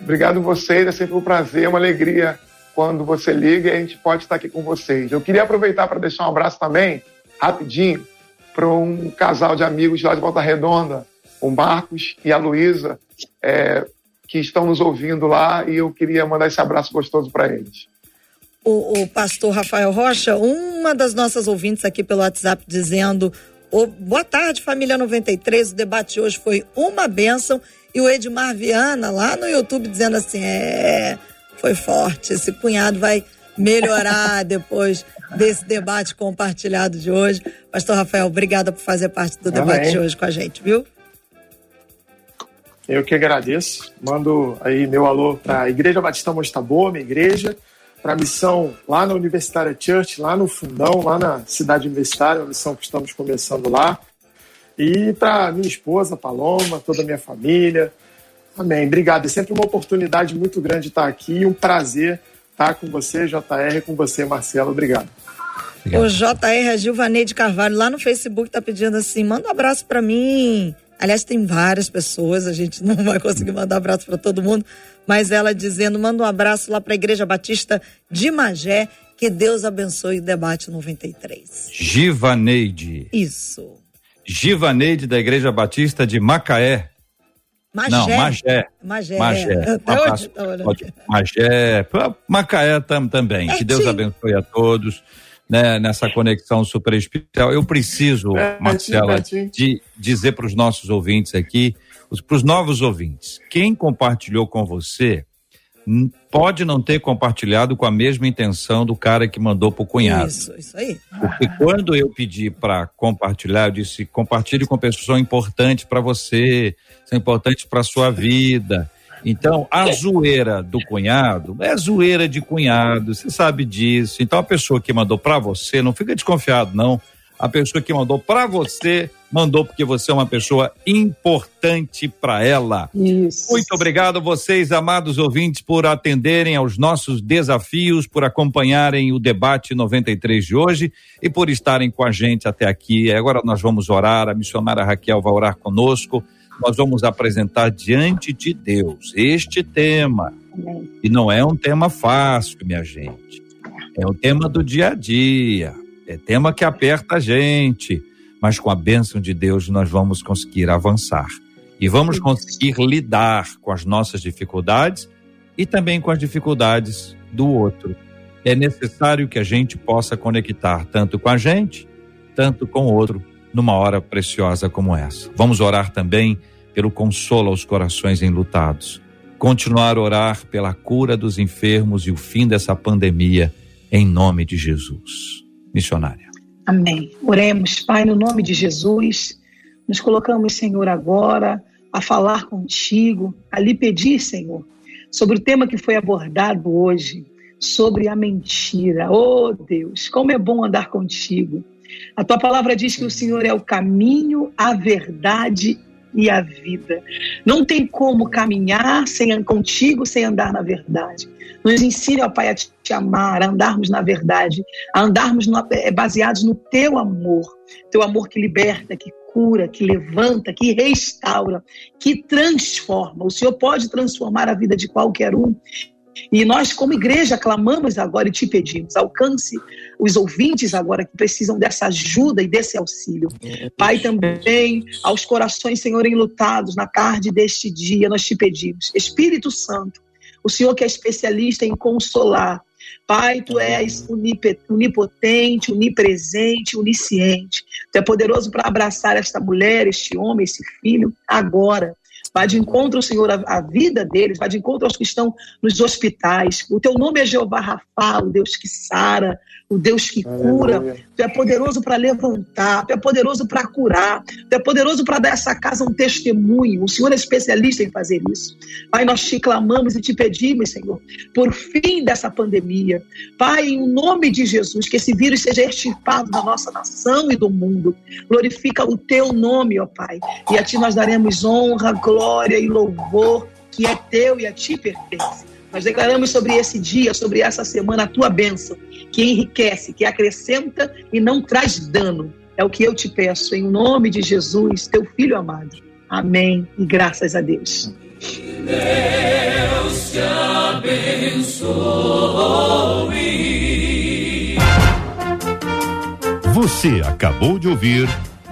Speaker 4: Obrigado vocês, é sempre um prazer, uma alegria quando você liga e a gente pode estar aqui com vocês. Eu queria aproveitar para deixar um abraço também, rapidinho, para um casal de amigos lá de Volta Redonda, o Marcos e a Luísa, é, que estão nos ouvindo lá e eu queria mandar esse abraço gostoso para eles.
Speaker 2: O, o, pastor Rafael Rocha, uma das nossas ouvintes aqui pelo WhatsApp dizendo: oh, boa tarde, família 93. O debate de hoje foi uma bênção. E o Edmar Viana, lá no YouTube, dizendo assim: é, foi forte. Esse cunhado vai melhorar depois desse debate compartilhado de hoje. Pastor Rafael, obrigada por fazer parte do debate Amém. de hoje com a gente, viu?
Speaker 5: Eu que agradeço. Mando aí meu alô para a Igreja Batista Mosta Boa, minha igreja, para a missão lá na Universitária Church, lá no Fundão, lá na cidade universitária, a missão que estamos começando lá. E para minha esposa, Paloma, toda a minha família. Amém. Obrigado. É sempre uma oportunidade muito grande estar aqui. Um prazer estar com você, JR, com você, Marcelo. Obrigado.
Speaker 2: Obrigado. O JR, a Gilvaneide Carvalho, lá no Facebook, está pedindo assim: manda um abraço para mim. Aliás, tem várias pessoas, a gente não vai conseguir mandar abraço para todo mundo, mas ela dizendo: manda um abraço lá para a Igreja Batista de Magé, que Deus abençoe o debate 93.
Speaker 1: Givaneide.
Speaker 2: Isso.
Speaker 1: Givaneide da Igreja Batista de Macaé.
Speaker 2: Magé.
Speaker 1: Não, Magé.
Speaker 2: Magé.
Speaker 1: Magé.
Speaker 2: Hoje,
Speaker 1: Magé. Macaé tam, também. É que Deus abençoe a todos né, nessa conexão super especial. Eu preciso, é, Marcela, de dizer para os nossos ouvintes aqui, para os novos ouvintes, quem compartilhou com você pode não ter compartilhado com a mesma intenção do cara que mandou pro cunhado.
Speaker 2: Isso, isso aí.
Speaker 1: Porque quando eu pedi para compartilhar, eu disse: compartilhe com pessoas importantes para você, são importantes para sua vida. Então, a zoeira do cunhado é zoeira de cunhado, você sabe disso. Então, a pessoa que mandou para você, não fica desconfiado, não. A pessoa que mandou para você, mandou porque você é uma pessoa importante para ela.
Speaker 2: Isso.
Speaker 1: Muito obrigado vocês, amados ouvintes, por atenderem aos nossos desafios, por acompanharem o debate 93 de hoje e por estarem com a gente até aqui. Agora nós vamos orar, a missionária Raquel vai orar conosco nós vamos apresentar diante de Deus este tema. E não é um tema fácil, minha gente. É um tema do dia a dia. É tema que aperta a gente. Mas com a bênção de Deus nós vamos conseguir avançar. E vamos conseguir lidar com as nossas dificuldades e também com as dificuldades do outro. É necessário que a gente possa conectar tanto com a gente, tanto com o outro numa hora preciosa como essa. Vamos orar também pelo consolo aos corações enlutados. Continuar a orar pela cura dos enfermos e o fim dessa pandemia, em nome de Jesus. Missionária.
Speaker 3: Amém. Oremos, Pai, no nome de Jesus. Nos colocamos, Senhor, agora a falar contigo, a lhe pedir, Senhor, sobre o tema que foi abordado hoje, sobre a mentira. Oh, Deus, como é bom andar contigo. A tua palavra diz que o Senhor é o caminho, a verdade e a vida. Não tem como caminhar sem contigo sem andar na verdade. Nos ensine, ó Pai, a te amar, a andarmos na verdade, a andarmos no, é, baseados no teu amor, teu amor que liberta, que cura, que levanta, que restaura, que transforma. O Senhor pode transformar a vida de qualquer um e nós, como igreja, clamamos agora e te pedimos: alcance os ouvintes agora que precisam dessa ajuda e desse auxílio. Pai, também aos corações, Senhor, enlutados na tarde deste dia, nós te pedimos: Espírito Santo, o Senhor que é especialista em consolar. Pai, tu és onipotente, onipresente, onisciente. Tu é poderoso para abraçar esta mulher, este homem, esse filho, agora. Vai de encontro, Senhor, à vida deles, vai de encontro aos que estão nos hospitais. O teu nome é Jeová Rafa, o Deus que sara, o Deus que cura. Aleluia. Tu é poderoso para levantar, tu é poderoso para curar, tu é poderoso para dar essa casa um testemunho. O Senhor é especialista em fazer isso. Pai, nós te clamamos e te pedimos, Senhor, por fim dessa pandemia. Pai, em nome de Jesus, que esse vírus seja extirpado da nossa nação e do mundo. Glorifica o teu nome, ó Pai. E a ti nós daremos honra, glória e louvor que é teu e a ti pertence. Nós declaramos sobre esse dia, sobre essa semana, a tua bênção, que enriquece, que acrescenta e não traz dano. É o que eu te peço, em nome de Jesus, teu filho amado. Amém e graças a Deus. Deus te abençoe.
Speaker 6: Você acabou de ouvir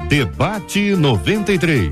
Speaker 6: Debate 93.